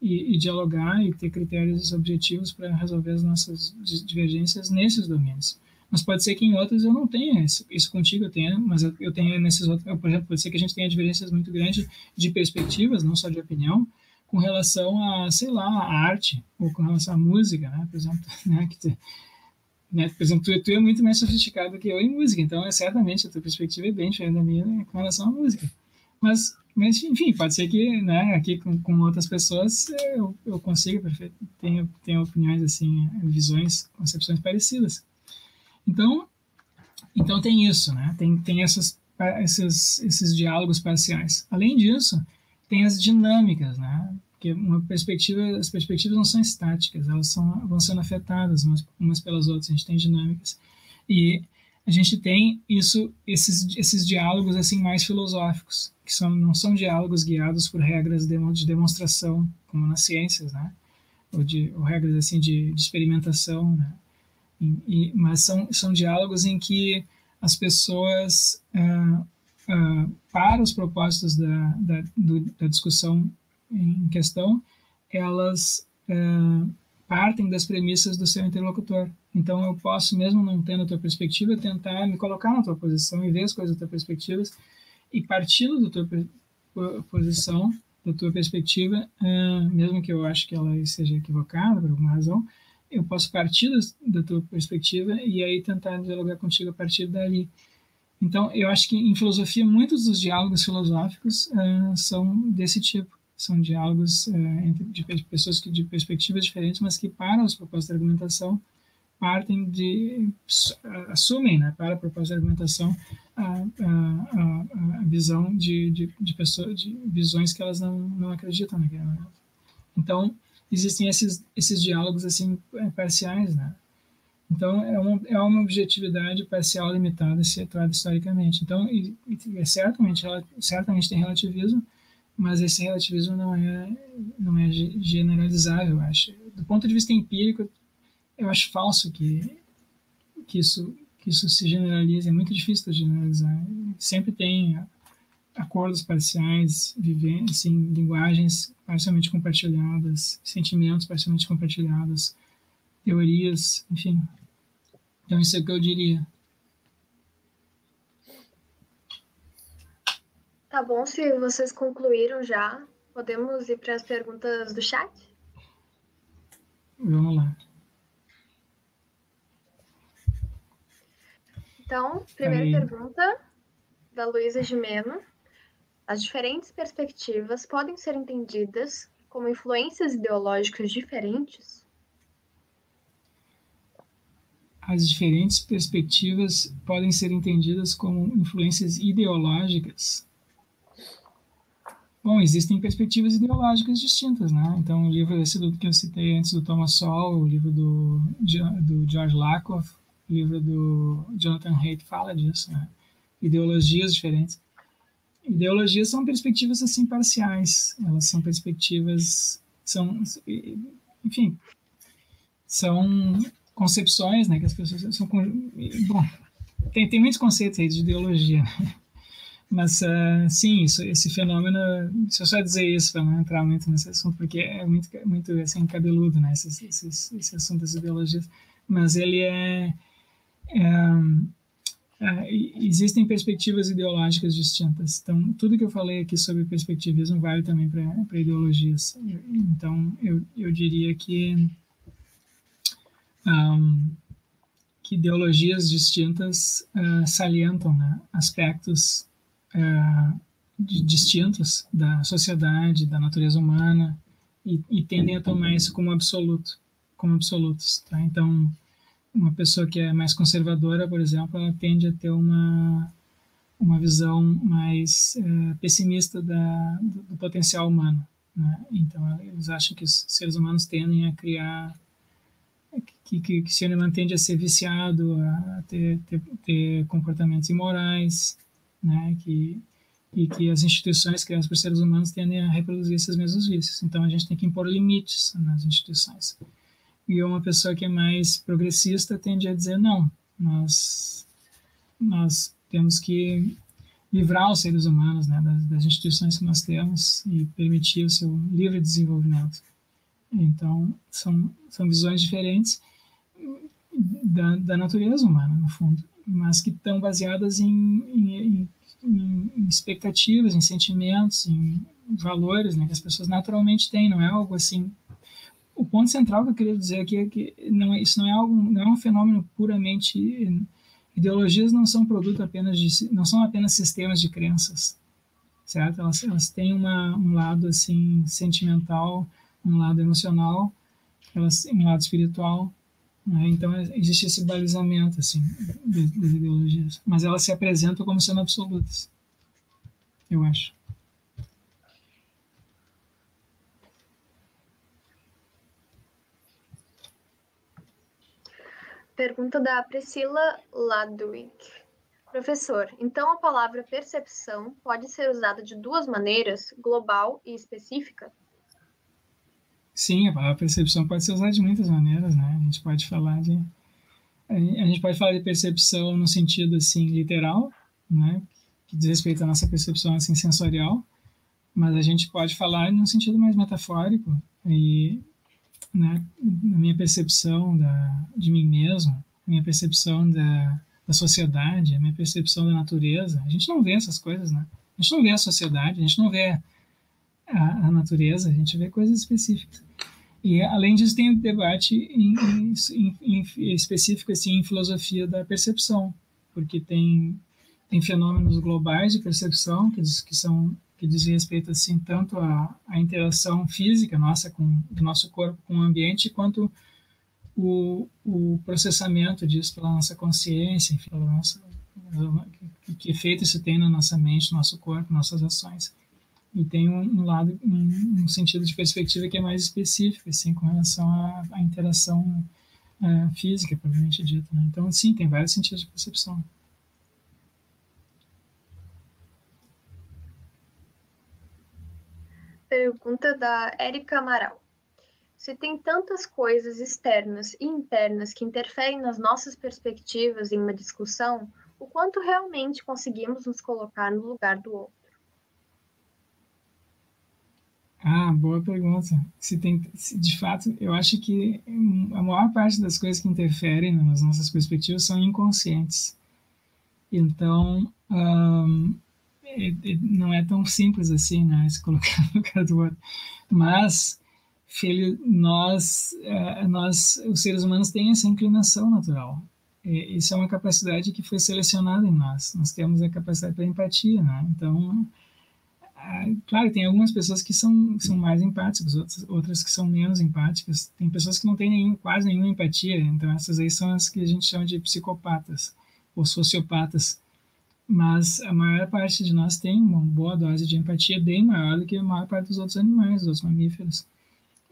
e, e, dialogar e ter critérios objetivos para resolver as nossas divergências nesses domínios. Mas pode ser que em outros eu não tenha isso, isso contigo eu tenho, mas eu, tenho nesses outros, por exemplo, pode ser que a gente tenha divergências muito grandes de perspectivas, não só de opinião, com relação a, sei lá, a arte, ou com relação à música, né? Por exemplo, [laughs] né? Que tu, né? Por exemplo, tu, tu, é muito mais sofisticado que eu em música, então é certamente a tua perspectiva é bem diferente da minha né, com relação à música. Mas, mas enfim, pode ser que, né? Aqui com, com outras pessoas eu, eu consiga perfeito, tenho, tenho opiniões assim, visões, concepções parecidas. Então, então tem isso, né? Tem, tem essas, esses, esses diálogos parciais. Além disso, tem as dinâmicas, né? Porque uma perspectiva, as perspectivas não são estáticas, elas são, vão sendo afetadas umas, umas pelas outras. A gente tem dinâmicas e a gente tem isso, esses, esses diálogos assim mais filosóficos, que são, não são diálogos guiados por regras de, de demonstração, como nas ciências, né? Ou, de, ou regras assim de, de experimentação, né? E, e, mas são, são diálogos em que as pessoas uh, uh, para os propósitos da, da, do, da, discussão em questão, elas uh, partem das premissas do seu interlocutor. Então, eu posso, mesmo não tendo a tua perspectiva, tentar me colocar na tua posição e ver as coisas da tua perspectiva, e partindo da tua posição, da tua perspectiva, uh, mesmo que eu ache que ela seja equivocada por alguma razão, eu posso partir da tua perspectiva e aí tentar dialogar contigo a partir dali. Então, eu acho que em filosofia, muitos dos diálogos filosóficos uh, são desse tipo. São diálogos uh, entre de pessoas que, de perspectivas diferentes, mas que, para os propósitos de argumentação, partem de. assumem, né, para proposta de argumentação, a, a, a visão de, de, de, de visões que elas não, não acreditam naquele momento. Então, existem esses, esses diálogos assim parciais, né? Então, é uma, é uma objetividade parcial limitada situada historicamente. Então, e, e é certamente, certamente tem relativismo, mas esse relativismo não é, não é generalizável, eu acho. Do ponto de vista empírico, eu acho falso que, que, isso, que isso se generalize. É muito difícil de generalizar. Sempre tem acordos parciais, viver, assim, linguagens parcialmente compartilhadas, sentimentos parcialmente compartilhados, teorias, enfim, então, isso é o que eu diria. Tá bom, se vocês concluíram já, podemos ir para as perguntas do chat? Vamos lá. Então, primeira Aí. pergunta da Luísa Gimeno. As diferentes perspectivas podem ser entendidas como influências ideológicas diferentes? as diferentes perspectivas podem ser entendidas como influências ideológicas. Bom, existem perspectivas ideológicas distintas, né? Então, o livro esse do, que eu citei antes do Thomas Sowell, o livro do, do George Lakoff, o livro do Jonathan Haidt fala disso, né? Ideologias diferentes. Ideologias são perspectivas assim parciais, elas são perspectivas são enfim, são concepções, né, que as pessoas são bom, tem, tem muitos conceitos aí de ideologia, né? Mas uh, sim, isso, esse fenômeno, se eu só dizer isso para não entrar muito nesse assunto, porque é muito, muito assim, cabeludo, né, esse, esse, esse assunto das ideologias, mas ele é, é uh, existem perspectivas ideológicas distintas. Então, tudo que eu falei aqui sobre perspectivismo vale também para ideologias. Então, eu, eu diria que um, que ideologias distintas uh, salientam né, aspectos uh, distintos da sociedade, da natureza humana e, e, tendem a tomar isso como absoluto, como absolutos. Tá? Então, uma pessoa que é mais conservadora, por exemplo, ela tende a ter uma uma visão mais uh, pessimista da, do, do potencial humano. Né? Então, eles acham que os seres humanos tendem a criar que, que, que Cinnamon tende a ser viciado, a ter, ter, ter comportamentos imorais, né, que, e que as instituições criadas por seres humanos tendem a reproduzir esses mesmos vícios. Então a gente tem que impor limites nas instituições. E uma pessoa que é mais progressista tende a dizer não, nós nós temos que livrar os seres humanos né, das, das instituições que nós temos e permitir o seu livre desenvolvimento. Então, são, são visões diferentes da, da natureza humana, no fundo, mas que estão baseadas em, em, em, em expectativas, em sentimentos, em, valores né, que as pessoas naturalmente têm, não é algo assim. O ponto central que eu queria dizer aqui é que não, é, isso não é algo, não é um fenômeno puramente ideologias não são produto apenas de não são apenas sistemas de crenças, certo? Elas, elas têm uma, um lado assim sentimental, um lado emocional, elas um lado espiritual, né? então existe esse balizamento assim das, ideologias, mas elas se apresentam como sendo absolutas, eu acho. Pergunta da Priscila Ladwig. Professor, então a palavra percepção pode ser usada de duas maneiras, global e específica? Sim, a palavra percepção pode ser usada de muitas maneiras, né? A gente pode falar de a gente pode falar de percepção no sentido assim literal, né? Que diz respeito à nossa percepção assim sensorial, mas a gente pode falar no sentido mais metafórico e né, na minha percepção da, de mim mesmo, minha percepção da, da sociedade, a minha percepção da natureza. A gente não vê essas coisas, né? A gente não vê a sociedade, a gente não vê a, a natureza, a gente vê coisas específicas. E além disso tem o debate em, em, em, específico assim, em filosofia da percepção, porque tem tem fenômenos globais de percepção que, que são que diz respeito assim tanto à, à interação física nossa com do nosso corpo com o ambiente quanto o, o processamento disso pela nossa consciência, enfim, pela nossa que, que efeito isso tem na nossa mente, no nosso corpo, nossas ações. E tem um, lado, um, sentido de perspectiva que é mais específico, assim, com relação à, à interação uh, física, propriamente dito. Né? Então, sim, tem vários sentidos de percepção. Pergunta da Érica Amaral. Se tem tantas coisas externas e internas que interferem nas nossas perspectivas em uma discussão, o quanto realmente conseguimos nos colocar no lugar do outro? Ah, boa pergunta. Se tem, se de fato, eu acho que a maior parte das coisas que interferem nas nossas perspectivas são inconscientes. Então, um, não é tão simples assim, né, se colocar no lugar do outro. Mas filho, nós, é, nós, os seres humanos têm essa inclinação natural. Isso é uma capacidade que foi selecionada em nós. Nós temos a capacidade para empatia, né? Então, claro, tem algumas pessoas que são, são mais empáticas, outras, outras que são menos empáticas. Tem pessoas que não têm nenhum, quase nenhuma empatia. Então, essas aí são as que a gente chama de psicopatas ou sociopatas mas a maior parte de nós tem uma boa dose de empatia bem maior do que a maior parte dos outros animais, dos outros mamíferos.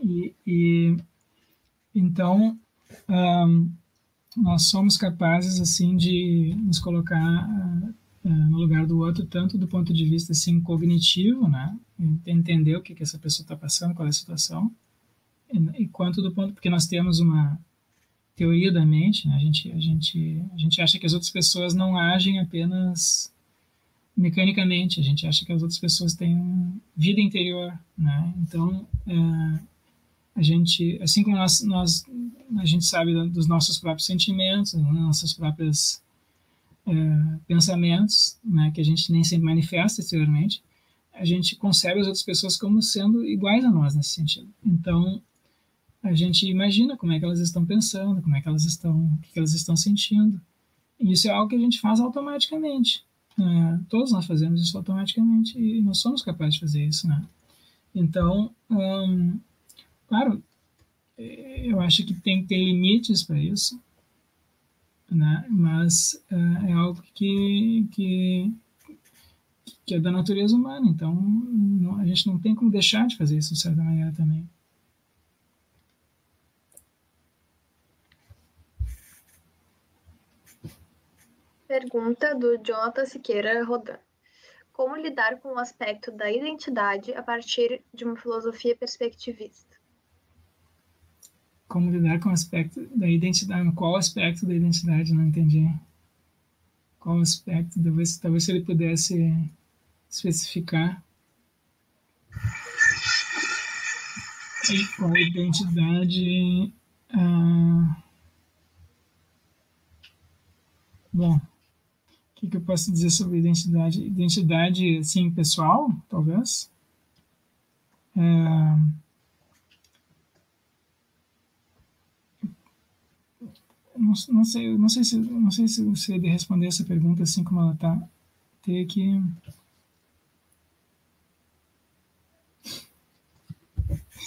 E, e então um, nós somos capazes assim de nos colocar uh, no lugar do outro tanto do ponto de vista assim cognitivo, né, entender o que que essa pessoa está passando, qual é a situação, e, quanto do ponto porque nós temos uma teoria da mente, né? a, gente, a, gente, a gente acha que as outras pessoas não agem apenas mecanicamente, a gente acha que as outras pessoas têm vida interior, né? Então, é, a gente, assim como nós, nós, a gente sabe dos nossos próprios sentimentos, dos nossos próprios é, pensamentos, né? Que a gente nem sempre manifesta exteriormente, a gente concebe as outras pessoas como sendo iguais a nós nesse sentido. Então, a gente imagina como é que elas estão pensando, como é que elas estão, o que elas estão sentindo. E isso é algo que a gente faz automaticamente. É, todos nós fazemos isso automaticamente e nós somos capazes de fazer isso, né? Então, hum, claro, eu acho que tem que ter limites para isso, né? Mas é, é algo que, que que é da natureza humana, então não, a gente não tem como deixar de fazer isso de certa maneira também. Pergunta do Jonathan Siqueira Rodan. Como lidar com o aspecto da identidade a partir de uma filosofia perspectivista? Como lidar com o aspecto da identidade? Qual aspecto da identidade? Não entendi. Qual aspecto? Talvez, talvez se ele pudesse especificar. qual a identidade. Ah, bom, que, que eu posso dizer sobre identidade? Identidade, assim, pessoal, talvez? Não, não sei, não sei se não sei se você de responder essa pergunta assim como ela está. Teria que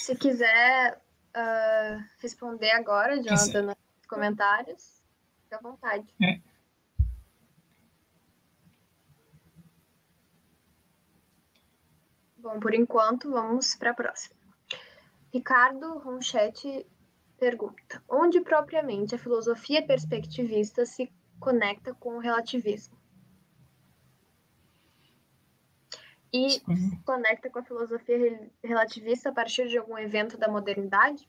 Se quiser uh, responder agora, Jonathan, nos comentários, fica à vontade. É. Bom, por enquanto, vamos para a próxima. Ricardo Ronchetti pergunta: onde propriamente a filosofia perspectivista se conecta com o relativismo? E se conecta com a filosofia relativista a partir de algum evento da modernidade?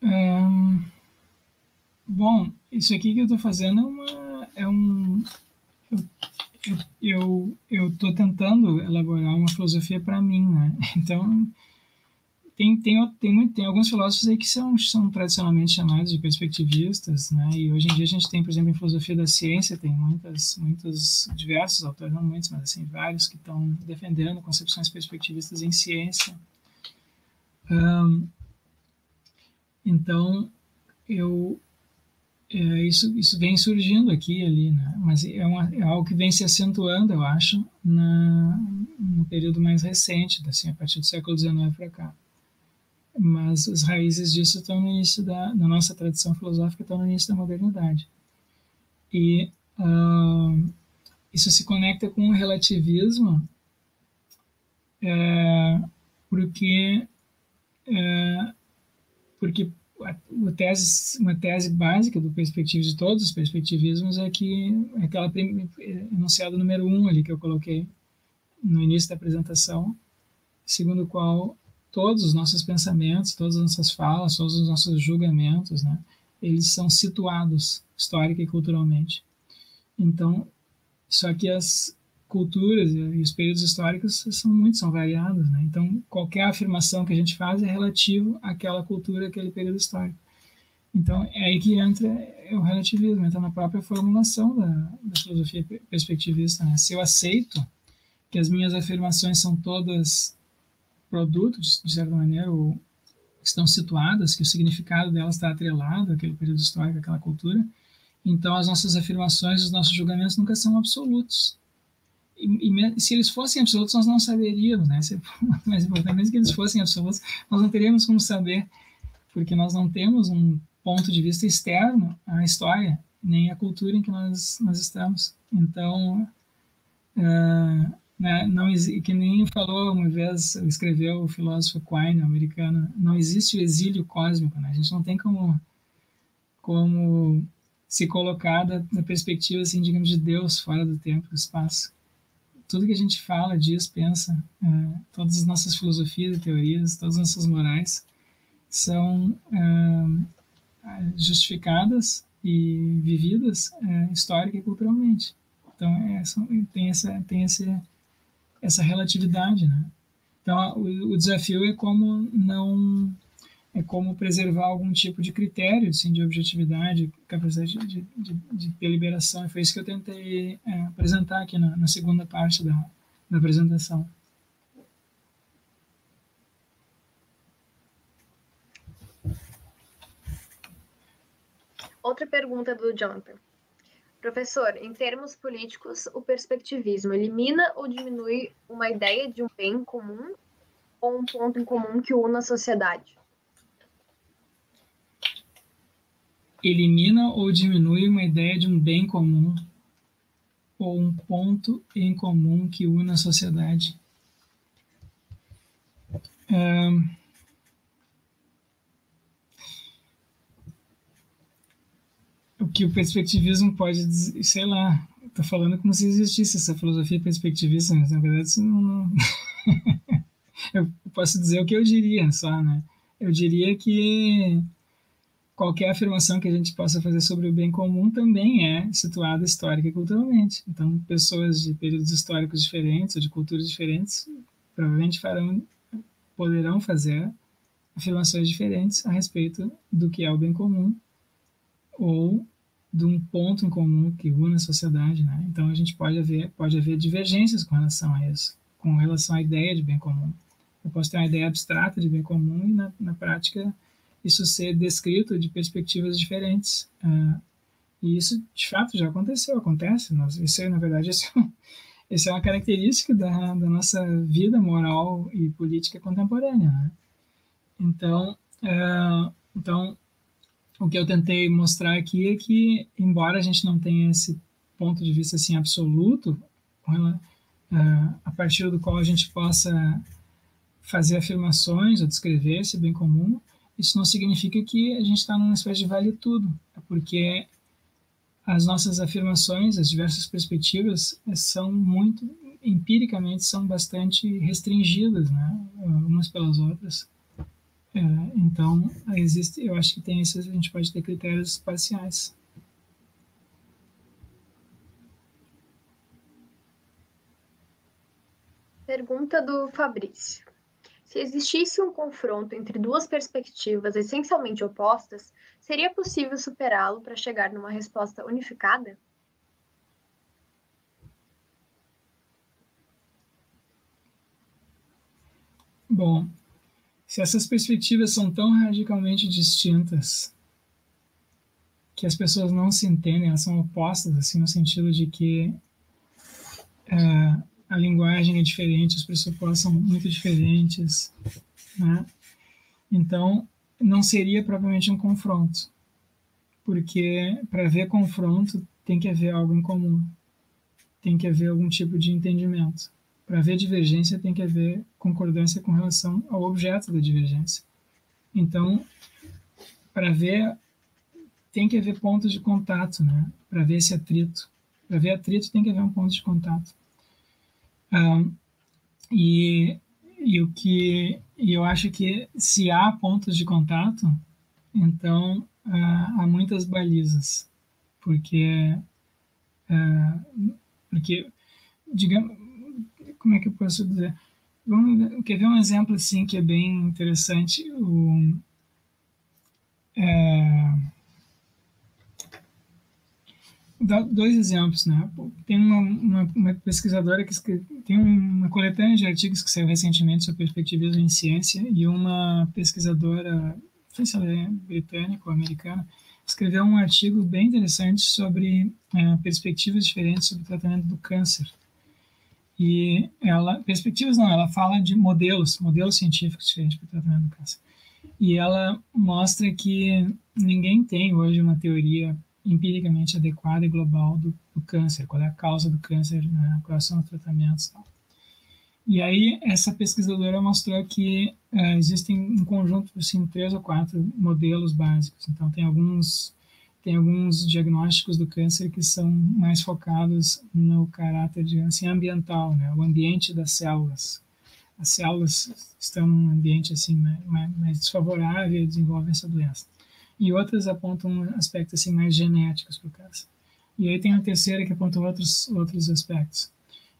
Um, bom, isso aqui que eu estou fazendo é, uma, é um. Eu estou tentando elaborar uma filosofia para mim, né? [laughs] Então, tem, tem, tem, tem alguns filósofos aí que são, são tradicionalmente chamados de perspectivistas, né? E hoje em dia a gente tem, por exemplo, em filosofia da ciência, tem muitas, muitos, diversos autores, não muitos, mas assim, vários que estão defendendo concepções perspectivistas em ciência. Um, então, eu, é, isso, isso vem surgindo aqui e ali, né? Mas é, uma, é algo que vem se acentuando, eu acho, na, no período mais recente, assim, a partir do século XIX para cá mas as raízes disso estão no início da, nossa tradição filosófica, estão no início da modernidade. E uh, isso se conecta com o relativismo, é, porque, é, porque a tese, uma tese básica do perspectivismo de todos os perspectivismos é que aquela enunciado número um ali que eu coloquei no início da apresentação, segundo o qual todos os nossos pensamentos, todas as nossas falas, todos os nossos julgamentos, né, eles são situados histórica e culturalmente. Então, só que as culturas e os períodos históricos são muito, são variados, né? Então, qualquer afirmação que a gente faz é relativo àquela cultura, àquele período histórico. Então, é aí que entra o relativismo, entra na própria formulação da, da filosofia perspectivista. Né? Se eu aceito que as minhas afirmações são todas produtos, de certa maneira, ou estão situadas, que o significado delas está atrelado àquele período histórico, àquela cultura. Então, as nossas afirmações, os nossos julgamentos nunca são absolutos. E, e, se eles fossem absolutos, nós não saberíamos, né? Se, [laughs] mais importante, mesmo que eles fossem absolutos, nós não teríamos como saber, porque nós não temos um ponto de vista externo à história, nem à cultura em que nós, nós estamos. Então, uh, né, não que nem falou uma vez, escreveu o filósofo Quine, americano, não existe o exílio cósmico, né? A gente não tem como como se colocar da, da, perspectiva, assim, digamos, de Deus fora do tempo, do espaço. Tudo que a gente fala, diz, pensa, é, todas as nossas filosofias e teorias, todas as nossas morais são é, justificadas e vividas é, histórica e culturalmente. Então, é, são, tem, essa, tem esse essa relatividade, né? Então, o, o, desafio é como não é como preservar algum tipo de critério assim, de objetividade, capacidade de, de, de deliberação. E foi isso que eu tentei é, apresentar aqui na, na, segunda parte da, da apresentação. Outra pergunta do Jonathan. Professor, em termos políticos, o perspectivismo elimina ou diminui uma ideia de um bem comum ou um ponto em comum que una a sociedade? Elimina ou diminui uma ideia de um bem comum ou um ponto em comum que una a sociedade? Um o que o perspectivismo pode dizer, sei lá, tá falando como se existisse essa filosofia perspectivista, mas na verdade isso não, não... [laughs] eu posso dizer o que eu diria só, né? Eu diria que qualquer afirmação que a gente possa fazer sobre o bem comum também é situada histórica e culturalmente. Então, pessoas de períodos históricos diferentes ou de culturas diferentes provavelmente farão, poderão fazer afirmações diferentes a respeito do que é o bem comum ou de um ponto em comum que une a sociedade, né? Então a gente pode haver pode haver divergências com relação a isso, com relação à ideia de bem comum. Eu posso ter uma ideia abstrata de bem comum e, na, na prática, isso ser descrito de perspectivas diferentes. Uh, e isso, de fato, já aconteceu, acontece. Nós, isso, é, na verdade, [laughs] isso, isso é uma característica da, da nossa vida moral e política contemporânea. Né? Então, uh, então, o que eu tentei mostrar aqui é que, embora a gente não tenha esse ponto de vista assim absoluto, uh, a partir do qual a gente possa fazer afirmações ou descrever esse bem comum, isso não significa que a gente está numa espécie de vale tudo, é porque as nossas afirmações, as diversas perspectivas, são muito empiricamente são bastante restringidas, né, umas pelas outras. É, então, existe, eu acho que tem esses, a gente pode ter critérios parciais. Pergunta do Fabrício. Se existisse um confronto entre duas perspectivas essencialmente opostas, seria possível superá-lo para chegar numa resposta unificada? Bom, se essas perspectivas são tão radicalmente distintas que as pessoas não se entendem, elas são opostas, assim, no sentido de que uh, a linguagem é diferente, os pressupostos são muito diferentes, né? Então, não seria propriamente um confronto, porque para haver confronto tem que haver algo em comum, tem que haver algum tipo de entendimento. Para haver divergência, tem que haver concordância com relação ao objeto da divergência. Então, para ver, tem que haver pontos de contato, né? Para ver esse atrito. Para ver atrito, tem que haver um ponto de contato. Um, e, e o que e eu acho que se há pontos de contato, então uh, há muitas balizas, porque uh, porque digamos como é que eu posso dizer? Vamos quer ver um exemplo assim que é bem interessante. O, é, dois exemplos, né? Tem uma, uma, uma, pesquisadora que tem uma coletânea de artigos que saiu recentemente sobre perspectivismo em ciência e uma pesquisadora, não sei se ela é britânica ou americana, escreveu um artigo bem interessante sobre é, perspectivas diferentes sobre o tratamento do câncer. E ela, perspectivas não, ela fala de modelos, modelos científicos diferentes para tratamento do câncer. E ela mostra que ninguém tem hoje uma teoria empiricamente adequada e global do, do, câncer, qual é a causa do câncer, né, quais são os tratamentos e tal. E aí essa pesquisadora mostrou que uh, existem um conjunto, assim, três ou quatro modelos básicos. Então tem alguns tem alguns diagnósticos do câncer que são mais focados no caráter de assim ambiental, né, o ambiente das células. As células estão num ambiente assim mais, mais desfavorável e desenvolvem essa doença e outras apontam aspectos assim mais genéticos para o câncer. E aí tem a terceira que aponta outros outros aspectos.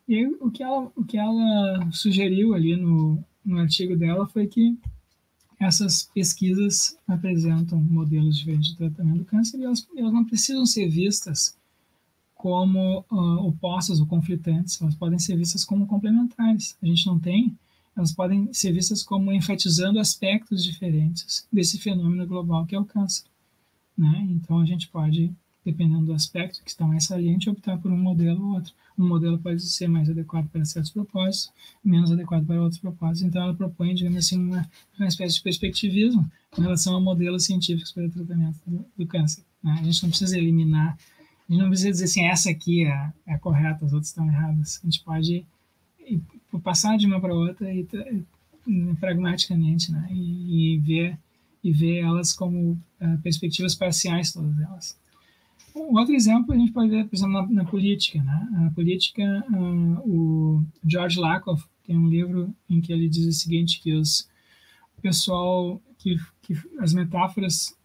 E aí, o que ela o que ela sugeriu ali no, no artigo dela foi que essas pesquisas apresentam modelos diferentes de tratamento do câncer e elas, elas não precisam ser vistas como uh, opostas ou conflitantes, elas podem ser vistas como complementares. A gente não tem elas podem ser vistas como enfatizando aspectos diferentes desse fenômeno global que é o câncer. Né? Então, a gente pode, dependendo do aspecto que está mais saliente, optar por um modelo ou outro. Um modelo pode ser mais adequado para certos propósitos, menos adequado para outros propósitos. Então, ela propõe, digamos assim, uma, uma espécie de perspectivismo com relação a modelos científicos para o tratamento do, do câncer. Né? A gente não precisa eliminar, a gente não precisa dizer assim, essa aqui é, é correta, as outras estão erradas. A gente pode passar de uma para outra e, e, pragmaticamente, né? E, e, ver e ver elas como uh, perspectivas parciais todas elas. Um outro exemplo a gente pode ver, por exemplo, na, na política, né? Na política, uh, o George Lakoff tem um livro em que ele diz o seguinte que os pessoal que, que as metáforas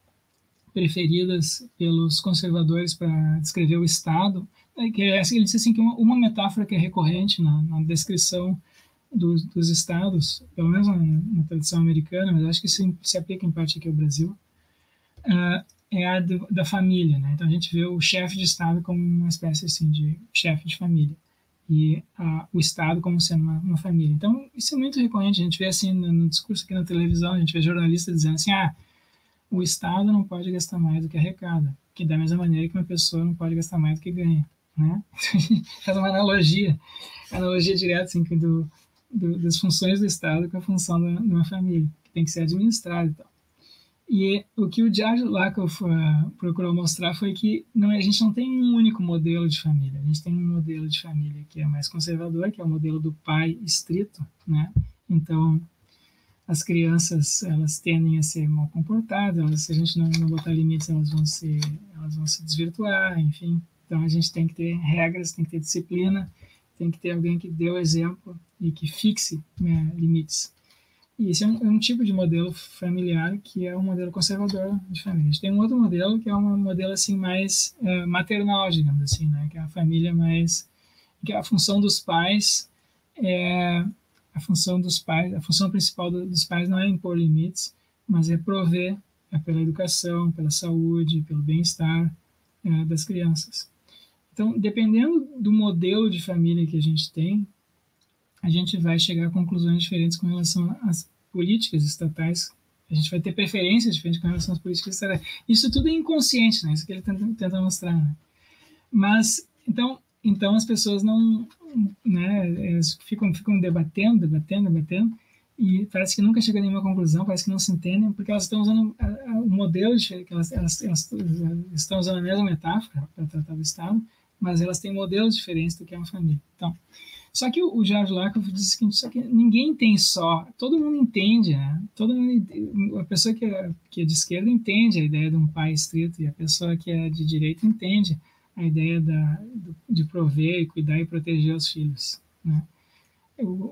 preferidas pelos conservadores para descrever o Estado é que é, ele disse assim que uma, uma, metáfora que é recorrente na, na descrição dos, dos, estados, pelo menos na, na, tradição americana, mas acho que isso se aplica em parte aqui ao Brasil, uh, é a do, da família, né? Então a gente vê o chefe de estado como uma espécie assim de chefe de família. e a, o Estado como sendo uma, uma, família. Então, isso é muito recorrente. A gente vê assim no, no, discurso aqui na televisão, a gente vê jornalistas dizendo assim: ah, o Estado não pode gastar mais do que arrecada, que da mesma maneira que uma pessoa não pode gastar mais do que ganha. Né? [laughs] Faz uma analogia, analogia direta assim, do, do, das funções do Estado com a função de uma família, que tem que ser administrada e tal. E o que o George Lakoff uh, procurou mostrar foi que não, a gente não tem um único modelo de família. A gente tem um modelo de família que é mais conservador, que é o modelo do pai estrito, né? Então, as crianças elas tendem a ser mal comportadas. Elas, se a gente não, não botar limites, elas vão se elas vão se desvirtuar, enfim. Então, a gente tem que ter regras, tem que ter disciplina, tem que ter alguém que dê o exemplo e que fixe né, limites. E esse é um, é um, tipo de modelo familiar que é um modelo conservador de família. A gente tem um outro modelo que é um modelo assim mais é, maternal, digamos assim, né? Que é a família mais que a função dos pais é a função dos pais, a função principal do, dos pais não é impor limites, mas é prover é pela educação, pela saúde, pelo bem-estar é, das crianças. Então, dependendo do modelo de família que a gente tem, a gente vai chegar a conclusões diferentes com relação às políticas estatais. A gente vai ter preferências diferentes com relação às políticas estatais. Isso tudo é inconsciente, né? Isso que ele tenta, tenta mostrar. Né? Mas, então, então as pessoas não, né? Elas ficam, ficam debatendo, debatendo, debatendo, e parece que nunca chega a nenhuma conclusão, parece que não se entendem, porque elas estão usando o modelo, de, elas, elas, elas, estão usando a mesma metáfora para tratar do Estado, mas elas têm modelos diferentes do que é uma família. Então, só que o George Lakoff diz o seguinte, só que ninguém tem só, todo mundo entende, né? Todo mundo, a pessoa que é, que é de esquerda entende a ideia de um pai estrito e a pessoa que é de direita entende a ideia da, de prover cuidar e proteger os filhos, né?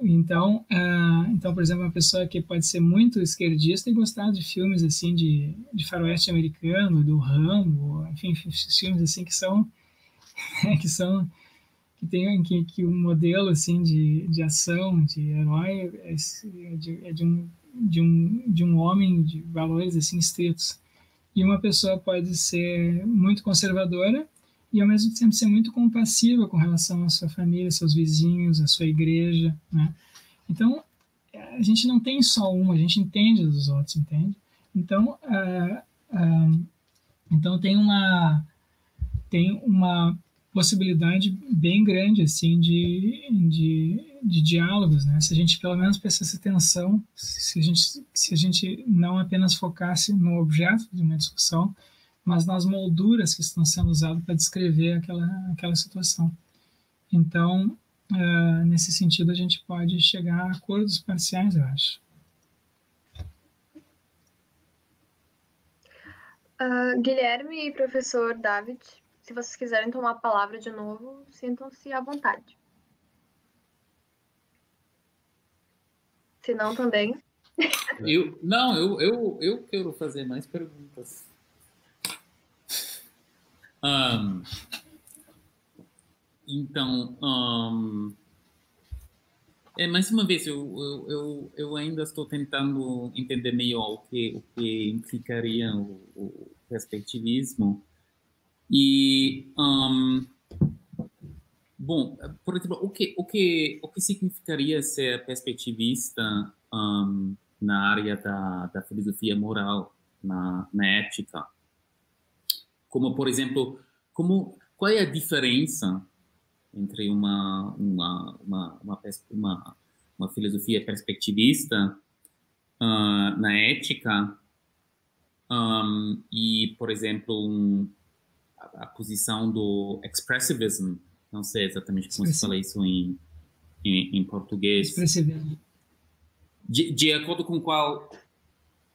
Então, uh, então, por exemplo, uma pessoa que pode ser muito esquerdista e gostar de filmes assim de, de faroeste americano, do Rambo, enfim, filmes assim que são [laughs] que são que tem que, que o modelo assim de, de ação de herói é, é, de, é de, um, de um de um homem de valores assim estritos e uma pessoa pode ser muito conservadora e ao mesmo tempo ser muito compassiva com relação à sua família, seus vizinhos, à sua igreja, né? Então a gente não tem só uma, a gente entende dos outros, entende? Então, uh, uh, então tem uma tem uma possibilidade bem grande assim de, de, de, diálogos, né? Se a gente pelo menos prestasse atenção, se a gente se a gente não apenas focasse no objeto de uma discussão, mas nas molduras que estão sendo usadas para descrever aquela aquela situação. Então, uh, nesse sentido, a gente pode chegar a acordos parciais, eu acho. Uh, Guilherme e professor David, se vocês quiserem tomar a palavra de novo, sintam-se à vontade. Se não, também. Eu, não, eu, eu, eu quero fazer mais perguntas. Um, então, um, é, mais uma vez, eu, eu, eu, eu, ainda estou tentando entender melhor o que, o que implicaria o, o perspectivismo e, um, bom, por exemplo, o que, o que, o que significaria ser perspectivista um, na área da, da filosofia moral, na, na ética? Como, por exemplo, como, qual é a diferença entre uma, uma, uma, uma, uma, uma filosofia perspectivista uh, na ética um, e, por exemplo, um, a, posição do expressivism, não sei exatamente como se fala isso em, em, em português. Expressivismo. De, de acordo com qual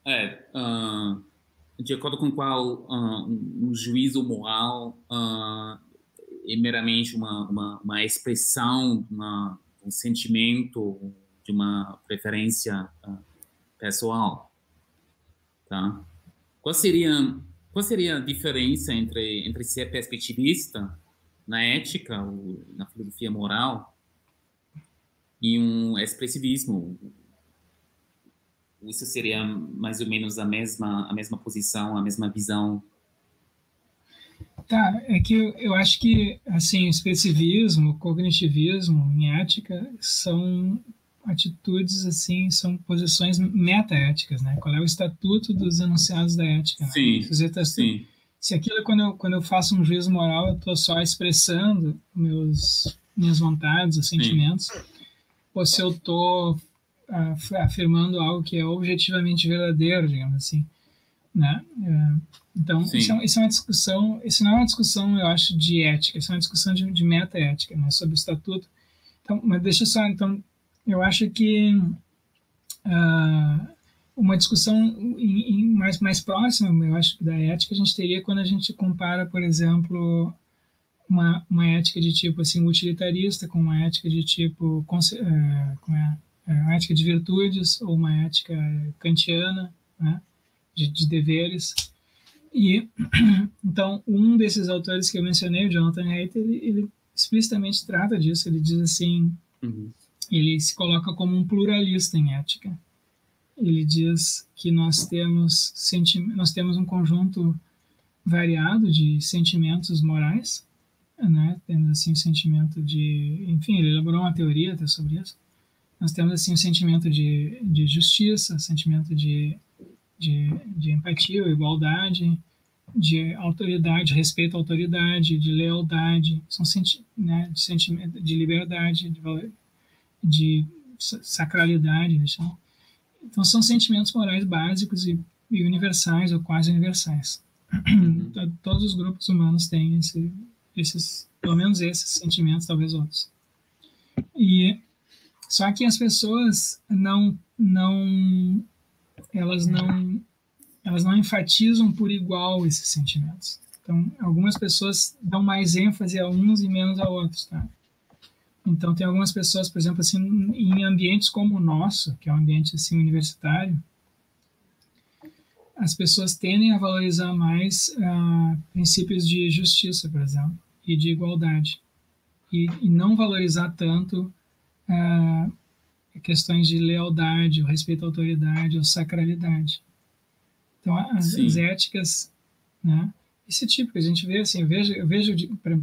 é, uh, de acordo com qual uh, um juízo moral uh, é meramente uma, uma, uma expressão, uma, um sentimento, de uma preferência pessoal, tá? Qual seria qual seria a diferença entre, entre ser perspectivista na ética, na filosofia moral, e um expressivismo? Isso seria mais ou menos a mesma, a mesma posição, a mesma visão? Tá, é que eu, eu acho que, assim, expressivismo, cognitivismo em ética são atitudes, assim, são posições metaéticas, né? Qual é o estatuto dos enunciados da ética? Né? Sim, né? sim. Se aquilo, é quando eu, quando eu faço um juízo moral, eu estou só expressando meus, minhas vontades, os sentimentos, Sim. ou se eu estou afirmando algo que é objetivamente verdadeiro, digamos assim, né? Uh, então, isso é, isso é, uma discussão, isso não é uma discussão, eu acho, de ética, isso é uma discussão de, de meta-ética, né, sobre o estatuto. Então, mas deixa só, então, eu acho que uh, uma discussão em, em mais, mais próxima, eu acho, da ética, a gente teria quando a gente compara, por exemplo, uma, uma ética de tipo assim utilitarista com uma ética de tipo uh, com a, uma ética de virtudes ou uma ética kantiana, né, de, de deveres. E [clears throat] então um desses autores que eu mencionei, o Jonathan Haidt, ele, ele explicitamente trata disso. Ele diz assim, uhum. Ele se coloca como um pluralista em ética. Ele diz que nós temos nós temos um conjunto variado de sentimentos morais, né? Assim o sentimento de, enfim, ele elaborou uma teoria até sobre isso. Nós temos assim o sentimento de, de justiça, sentimento de de, de empatia, igualdade, de autoridade, respeito à autoridade, de lealdade, são senti né, de sentimento de liberdade, de, de sacralidade, né, então são sentimentos morais básicos e, e universais ou quase universais. Uhum. [clears throat] Todos os grupos humanos têm esse, esses, pelo menos esses sentimentos, talvez outros. E só que as pessoas não não elas não elas não enfatizam por igual esses sentimentos. Então, algumas pessoas dão mais ênfase a uns e menos a outros, tá? Então, tem algumas pessoas, por exemplo, assim, em ambientes como o nosso, que é um ambiente assim universitário, as pessoas tendem a valorizar mais uh, princípios de justiça, por exemplo, e de igualdade, e, e não valorizar tanto uh, questões de lealdade, o respeito à autoridade, ou sacralidade. Então, as, as éticas, né? Esse tipo que a gente vê, assim, eu vejo, eu vejo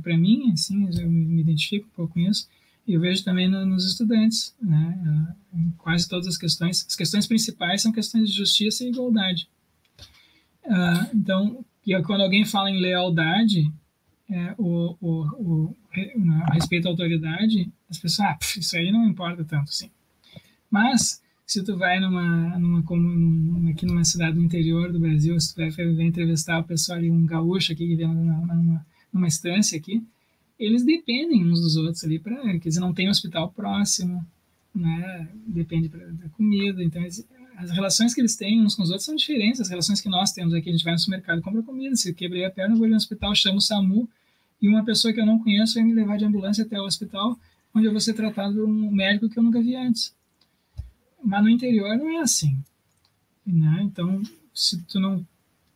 para mim, assim, eu me identifico um pouco com isso, e eu vejo também no, nos estudantes, né? Em quase todas as questões, as questões principais são questões de justiça e igualdade. Uh, então, quando alguém fala em lealdade, é, o, o, o, o, respeito à autoridade, as pessoas, ah, isso aí não importa tanto, assim. Mas se tu vai numa, numa como aqui numa cidade do interior do Brasil, se tu vai, entrevistar o pessoal ali, um gaúcho aqui que vem numa, numa, numa aqui, eles dependem uns dos outros ali para, quer dizer, não tem hospital próximo, né? Depende pra, da comida, então as relações que eles têm uns com os outros são diferentes das relações que nós temos aqui. A gente vai no supermercado, compra comida, se quebrei a perna, vou ali no hospital, chamo o SAMU e uma pessoa que eu não conheço vai me levar de ambulância até o hospital, onde eu vou ser tratado por um médico que eu nunca vi antes. Mas no interior não é assim. Né? Então, se tu não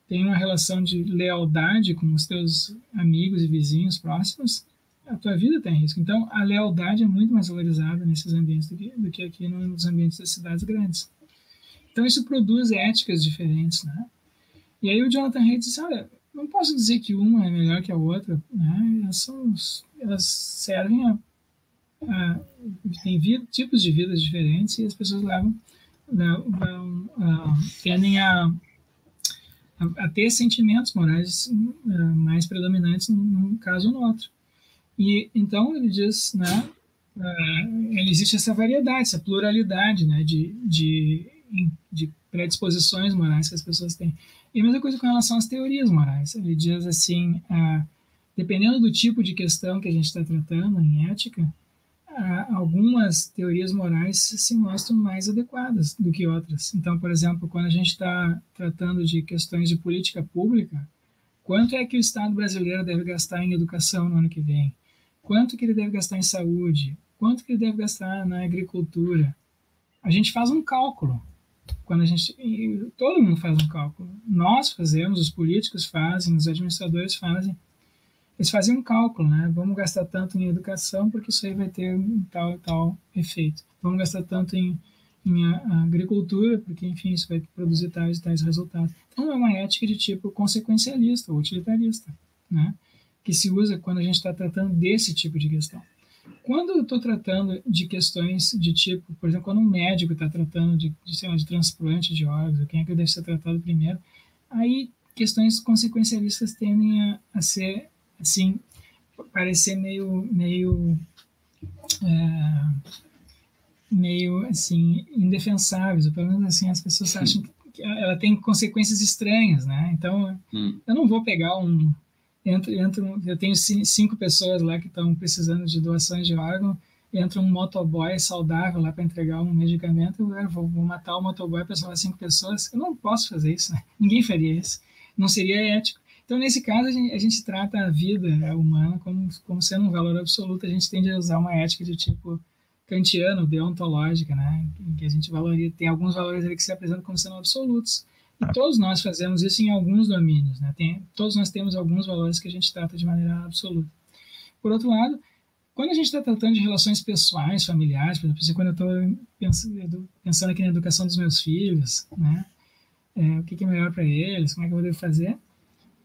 tem uma relação de lealdade com os teus amigos e vizinhos próximos, a tua vida tem risco. Então, a lealdade é muito mais valorizada nesses ambientes do que, do que aqui nos ambientes das cidades grandes. Então, isso produz éticas diferentes, né? E aí o Jonathan Haidt disse, olha, não posso dizer que uma é melhor que a outra, né? Elas, são, elas servem a ah, tem tipos de vidas diferentes e as pessoas levam, levam ah, tendem a, a, a, ter sentimentos morais ah, mais predominantes num caso ou no outro. E então ele diz, né, existe essa variedade, essa pluralidade, né, de, de, de predisposições morais que as pessoas têm. E a mesma coisa com relação às teorias morais. Ele diz assim, dependendo do tipo de questão que a gente está tratando em ética, algumas teorias morais se mostram mais adequadas do que outras. Então, por exemplo, quando a gente está tratando de questões de política pública, quanto é que o Estado brasileiro deve gastar em educação no ano que vem? Quanto que ele deve gastar em saúde? Quanto que ele deve gastar na agricultura? A gente faz um cálculo. Quando a gente, todo mundo faz um cálculo. Nós fazemos, os políticos fazem, os administradores fazem eles faziam um cálculo, né? Vamos gastar tanto em educação porque isso aí vai ter tal tal efeito. Vamos gastar tanto em, em agricultura porque, enfim, isso vai produzir tais tais resultados. Então é uma ética de tipo consequencialista ou utilitarista, né? Que se usa quando a gente está tratando desse tipo de questão. Quando eu estou tratando de questões de tipo, por exemplo, quando um médico está tratando de, de, lá, de transplante de órgãos, quem é que deve ser tratado primeiro, aí questões consequencialistas tendem a, a ser, assim, parecer meio, meio, é, meio, assim, indefensáveis, ou pelo menos assim, as pessoas acham que ela tem consequências estranhas, né? Então, hum. eu não vou pegar um, entra, entra, eu tenho cinco pessoas lá que estão precisando de doações de órgão, entra um motoboy saudável lá para entregar um medicamento, eu vou, vou matar o motoboy para salvar cinco pessoas. Eu não posso fazer isso, né? Ninguém faria isso. Não seria ético. Então, nesse caso, a gente, a gente trata a vida humana como, como sendo um valor absoluto. A gente tende a usar uma ética de tipo kantiano, deontológica, né? Em que a gente valoriza, tem alguns valores ali que se apresentam como sendo absolutos. E todos nós fazemos isso em alguns domínios, né? Tem, todos nós temos alguns valores que a gente trata de maneira absoluta. Por outro lado, quando a gente está tratando de relações pessoais, familiares, por exemplo, quando eu estou pensando, pensando, aqui na educação dos meus filhos, né? É, o que, que, é melhor para eles, como é que eu devo fazer,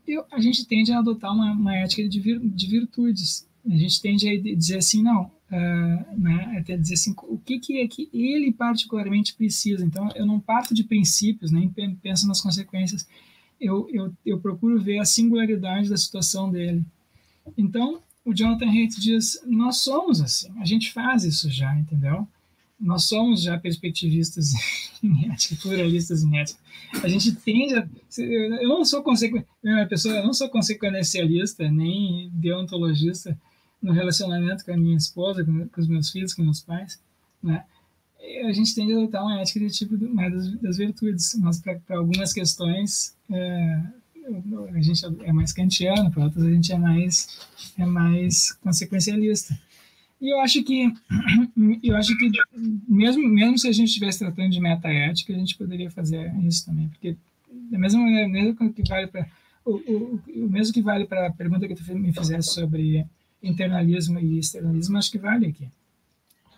eu, a gente tende a adotar uma, uma ética de, vir, de virtudes. A gente tende a dizer assim, não, uh, né, até dizer assim, o que, que é que ele particularmente precisa. Então, eu não parto de princípios, nem penso nas consequências. Eu, eu, eu procuro ver a singularidade da situação dele. Então, o Jonathan Haidt diz, nós somos assim, a gente faz isso já, entendeu? Nós somos já perspectivistas [laughs] em ética, pluralistas em ética. A gente tende a... Eu não sou consequência, pessoa, eu não sou consequencialista, nem deontologista, no relacionamento com a minha esposa, com, com os meus filhos, com meus pais, né? a gente tende a adotar uma ética de tipo mais das, das virtudes, mas para algumas questões é, a gente é mais kantiano, para outras a gente é mais é mais consequencialista. E eu acho que [clears throat] eu acho que mesmo mesmo se a gente estivesse tratando de metaética, a gente poderia fazer isso também, porque da mesma maneira mesmo que vale para o, o, o mesmo que vale para a pergunta que tu me fizesse sobre internalismo e externalismo, acho que vale aqui.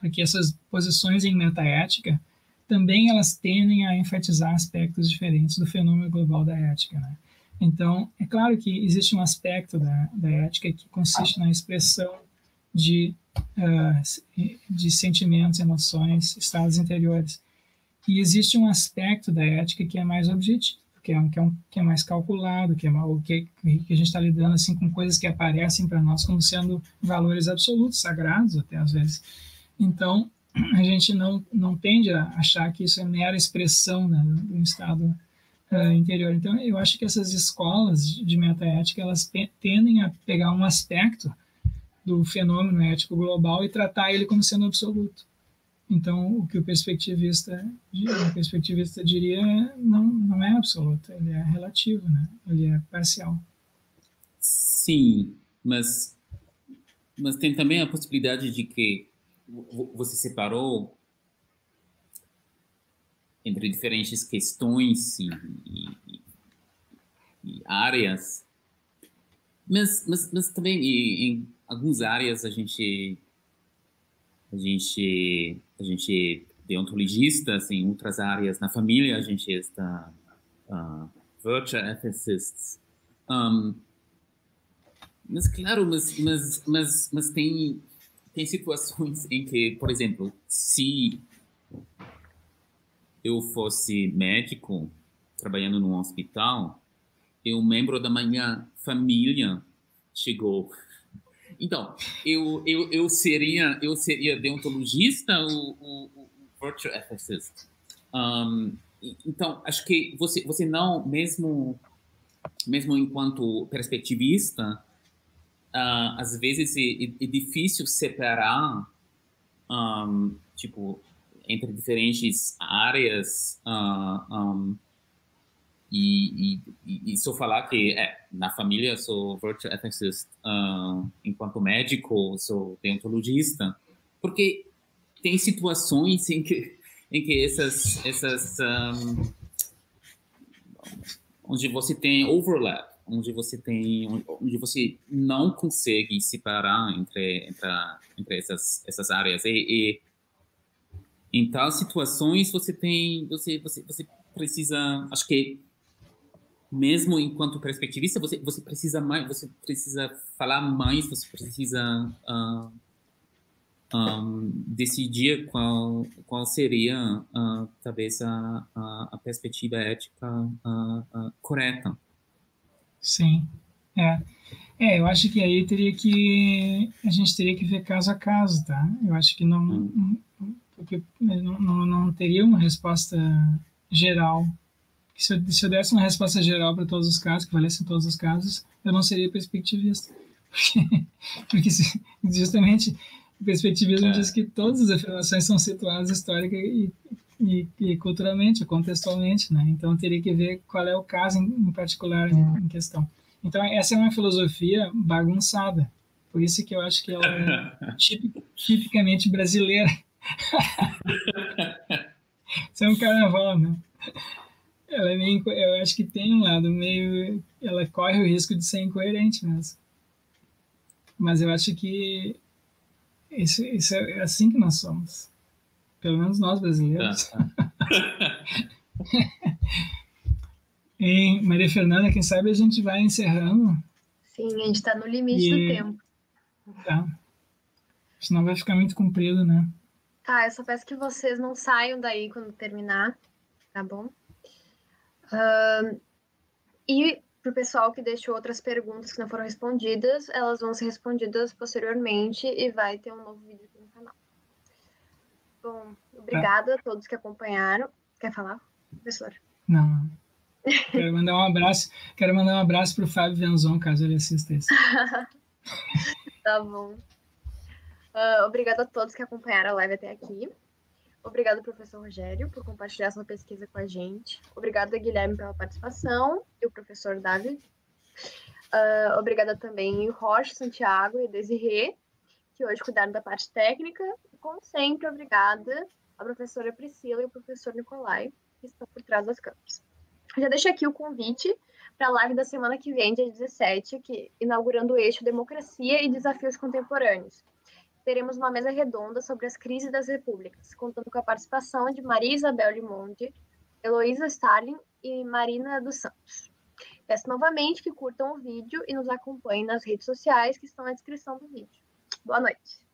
Porque essas posições em metaética também elas tendem a enfatizar aspectos diferentes do fenômeno global da ética. Né? Então, é claro que existe um aspecto da, da ética que consiste na expressão de, uh, de sentimentos, emoções, estados interiores. E existe um aspecto da ética que é mais objetivo, que é, um, que é, um, que é mais calculado, que, é uma, que, que a gente está lidando assim com coisas que aparecem para nós como sendo valores absolutos, sagrados até às vezes. Então, a gente não, não tende a achar que isso é mera expressão né, de um estado uh, interior. Então, eu acho que essas escolas de metaética, elas tendem a pegar um aspecto do fenômeno ético global e tratar ele como sendo absoluto. Então, o que o perspectivista, o perspectivista diria não, não é absoluto, ele é relativo, né? ele é parcial. Sim, mas, mas tem também a possibilidade de que você separou entre diferentes questões e, e, e áreas, mas, mas, mas também em algumas áreas a gente a gente a gente deontologista assim, outras áreas na família a gente está uh, virtue ethicists. Um, mas claro mas mas mas mas tem tem situações em que por exemplo se eu fosse médico trabalhando num hospital e um membro da minha família chegou então, eu, eu, eu seria eu seria deontologista ou, ou, ou ethicist. Um, então, acho que você você não mesmo mesmo enquanto perspectivista, uh, às vezes é, é, é difícil separar um, tipo entre diferentes áreas uh, um, e, e, e, se eu falar que é, na família sou virtual ethicist, uh, enquanto médico sou deontologista, porque tem situações em que, em que essas, essas um, onde você tem overlap, onde você tem, onde você não consegue separar entre entre, entre essas essas áreas. E, e em tais situações você tem você você você precisa acho que mesmo enquanto perspectivista, você, você precisa mais, você precisa falar mais, você precisa uh, um, decidir qual, qual seria, uh, talvez, a, a, a, perspectiva ética uh, correta. Sim, é. É, eu acho que aí teria que, a gente teria que ver caso a caso, tá? Eu acho que não, hum. porque não, não, não teria uma resposta geral se eu, se eu desse uma resposta geral para todos os casos, que valesse em todos os casos, eu não seria perspectivista. Porque, [laughs] porque justamente o perspectivismo é. diz que todas as afirmações são situadas histórica e, e, e, culturalmente, contextualmente, né? Então teria que ver qual é o caso em, em particular em, em questão. Então essa é uma filosofia bagunçada. Por isso que eu acho que ela é [laughs] tip, tipicamente brasileira. [laughs] Isso é um carnaval, né? Ela é meio, eu acho que tem um lado meio, ela corre o risco de ser incoerente mesmo. Mas eu acho que isso, isso é assim que nós somos. Pelo menos nós brasileiros. Ah, [laughs] e Maria Fernanda, quem sabe a gente vai encerrando. Sim, a gente está no limite e... do tempo. Tá. Senão vai ficar muito comprido, né? Tá, eu só peço que vocês não saiam daí quando terminar, tá bom? Uh, e para o pessoal que deixou outras perguntas que não foram respondidas, elas vão ser respondidas posteriormente e vai ter um novo vídeo aqui no canal. Bom, obrigada a todos que acompanharam. Quer falar, professor? Não. Quero mandar um abraço. Quero mandar um abraço para o Fábio Venzon, caso ele assista isso. [laughs] tá bom. Uh, obrigada a todos que acompanharam a live até aqui. Obrigada, professor Rogério, por compartilhar sua pesquisa com a gente. Obrigada, Guilherme, pela participação e o professor David. Uh, obrigada também Rocha, Santiago e Desirê, que hoje cuidaram da parte técnica. E, como sempre, obrigada à professora Priscila e ao professor Nicolai, que estão por trás das câmeras. Já deixo aqui o convite para a live da semana que vem, dia 17, que, inaugurando o eixo Democracia e Desafios Contemporâneos teremos uma mesa redonda sobre as crises das repúblicas, contando com a participação de Maria Isabel Limonde, Heloísa Stalin e Marina dos Santos. Peço novamente que curtam o vídeo e nos acompanhem nas redes sociais que estão na descrição do vídeo. Boa noite.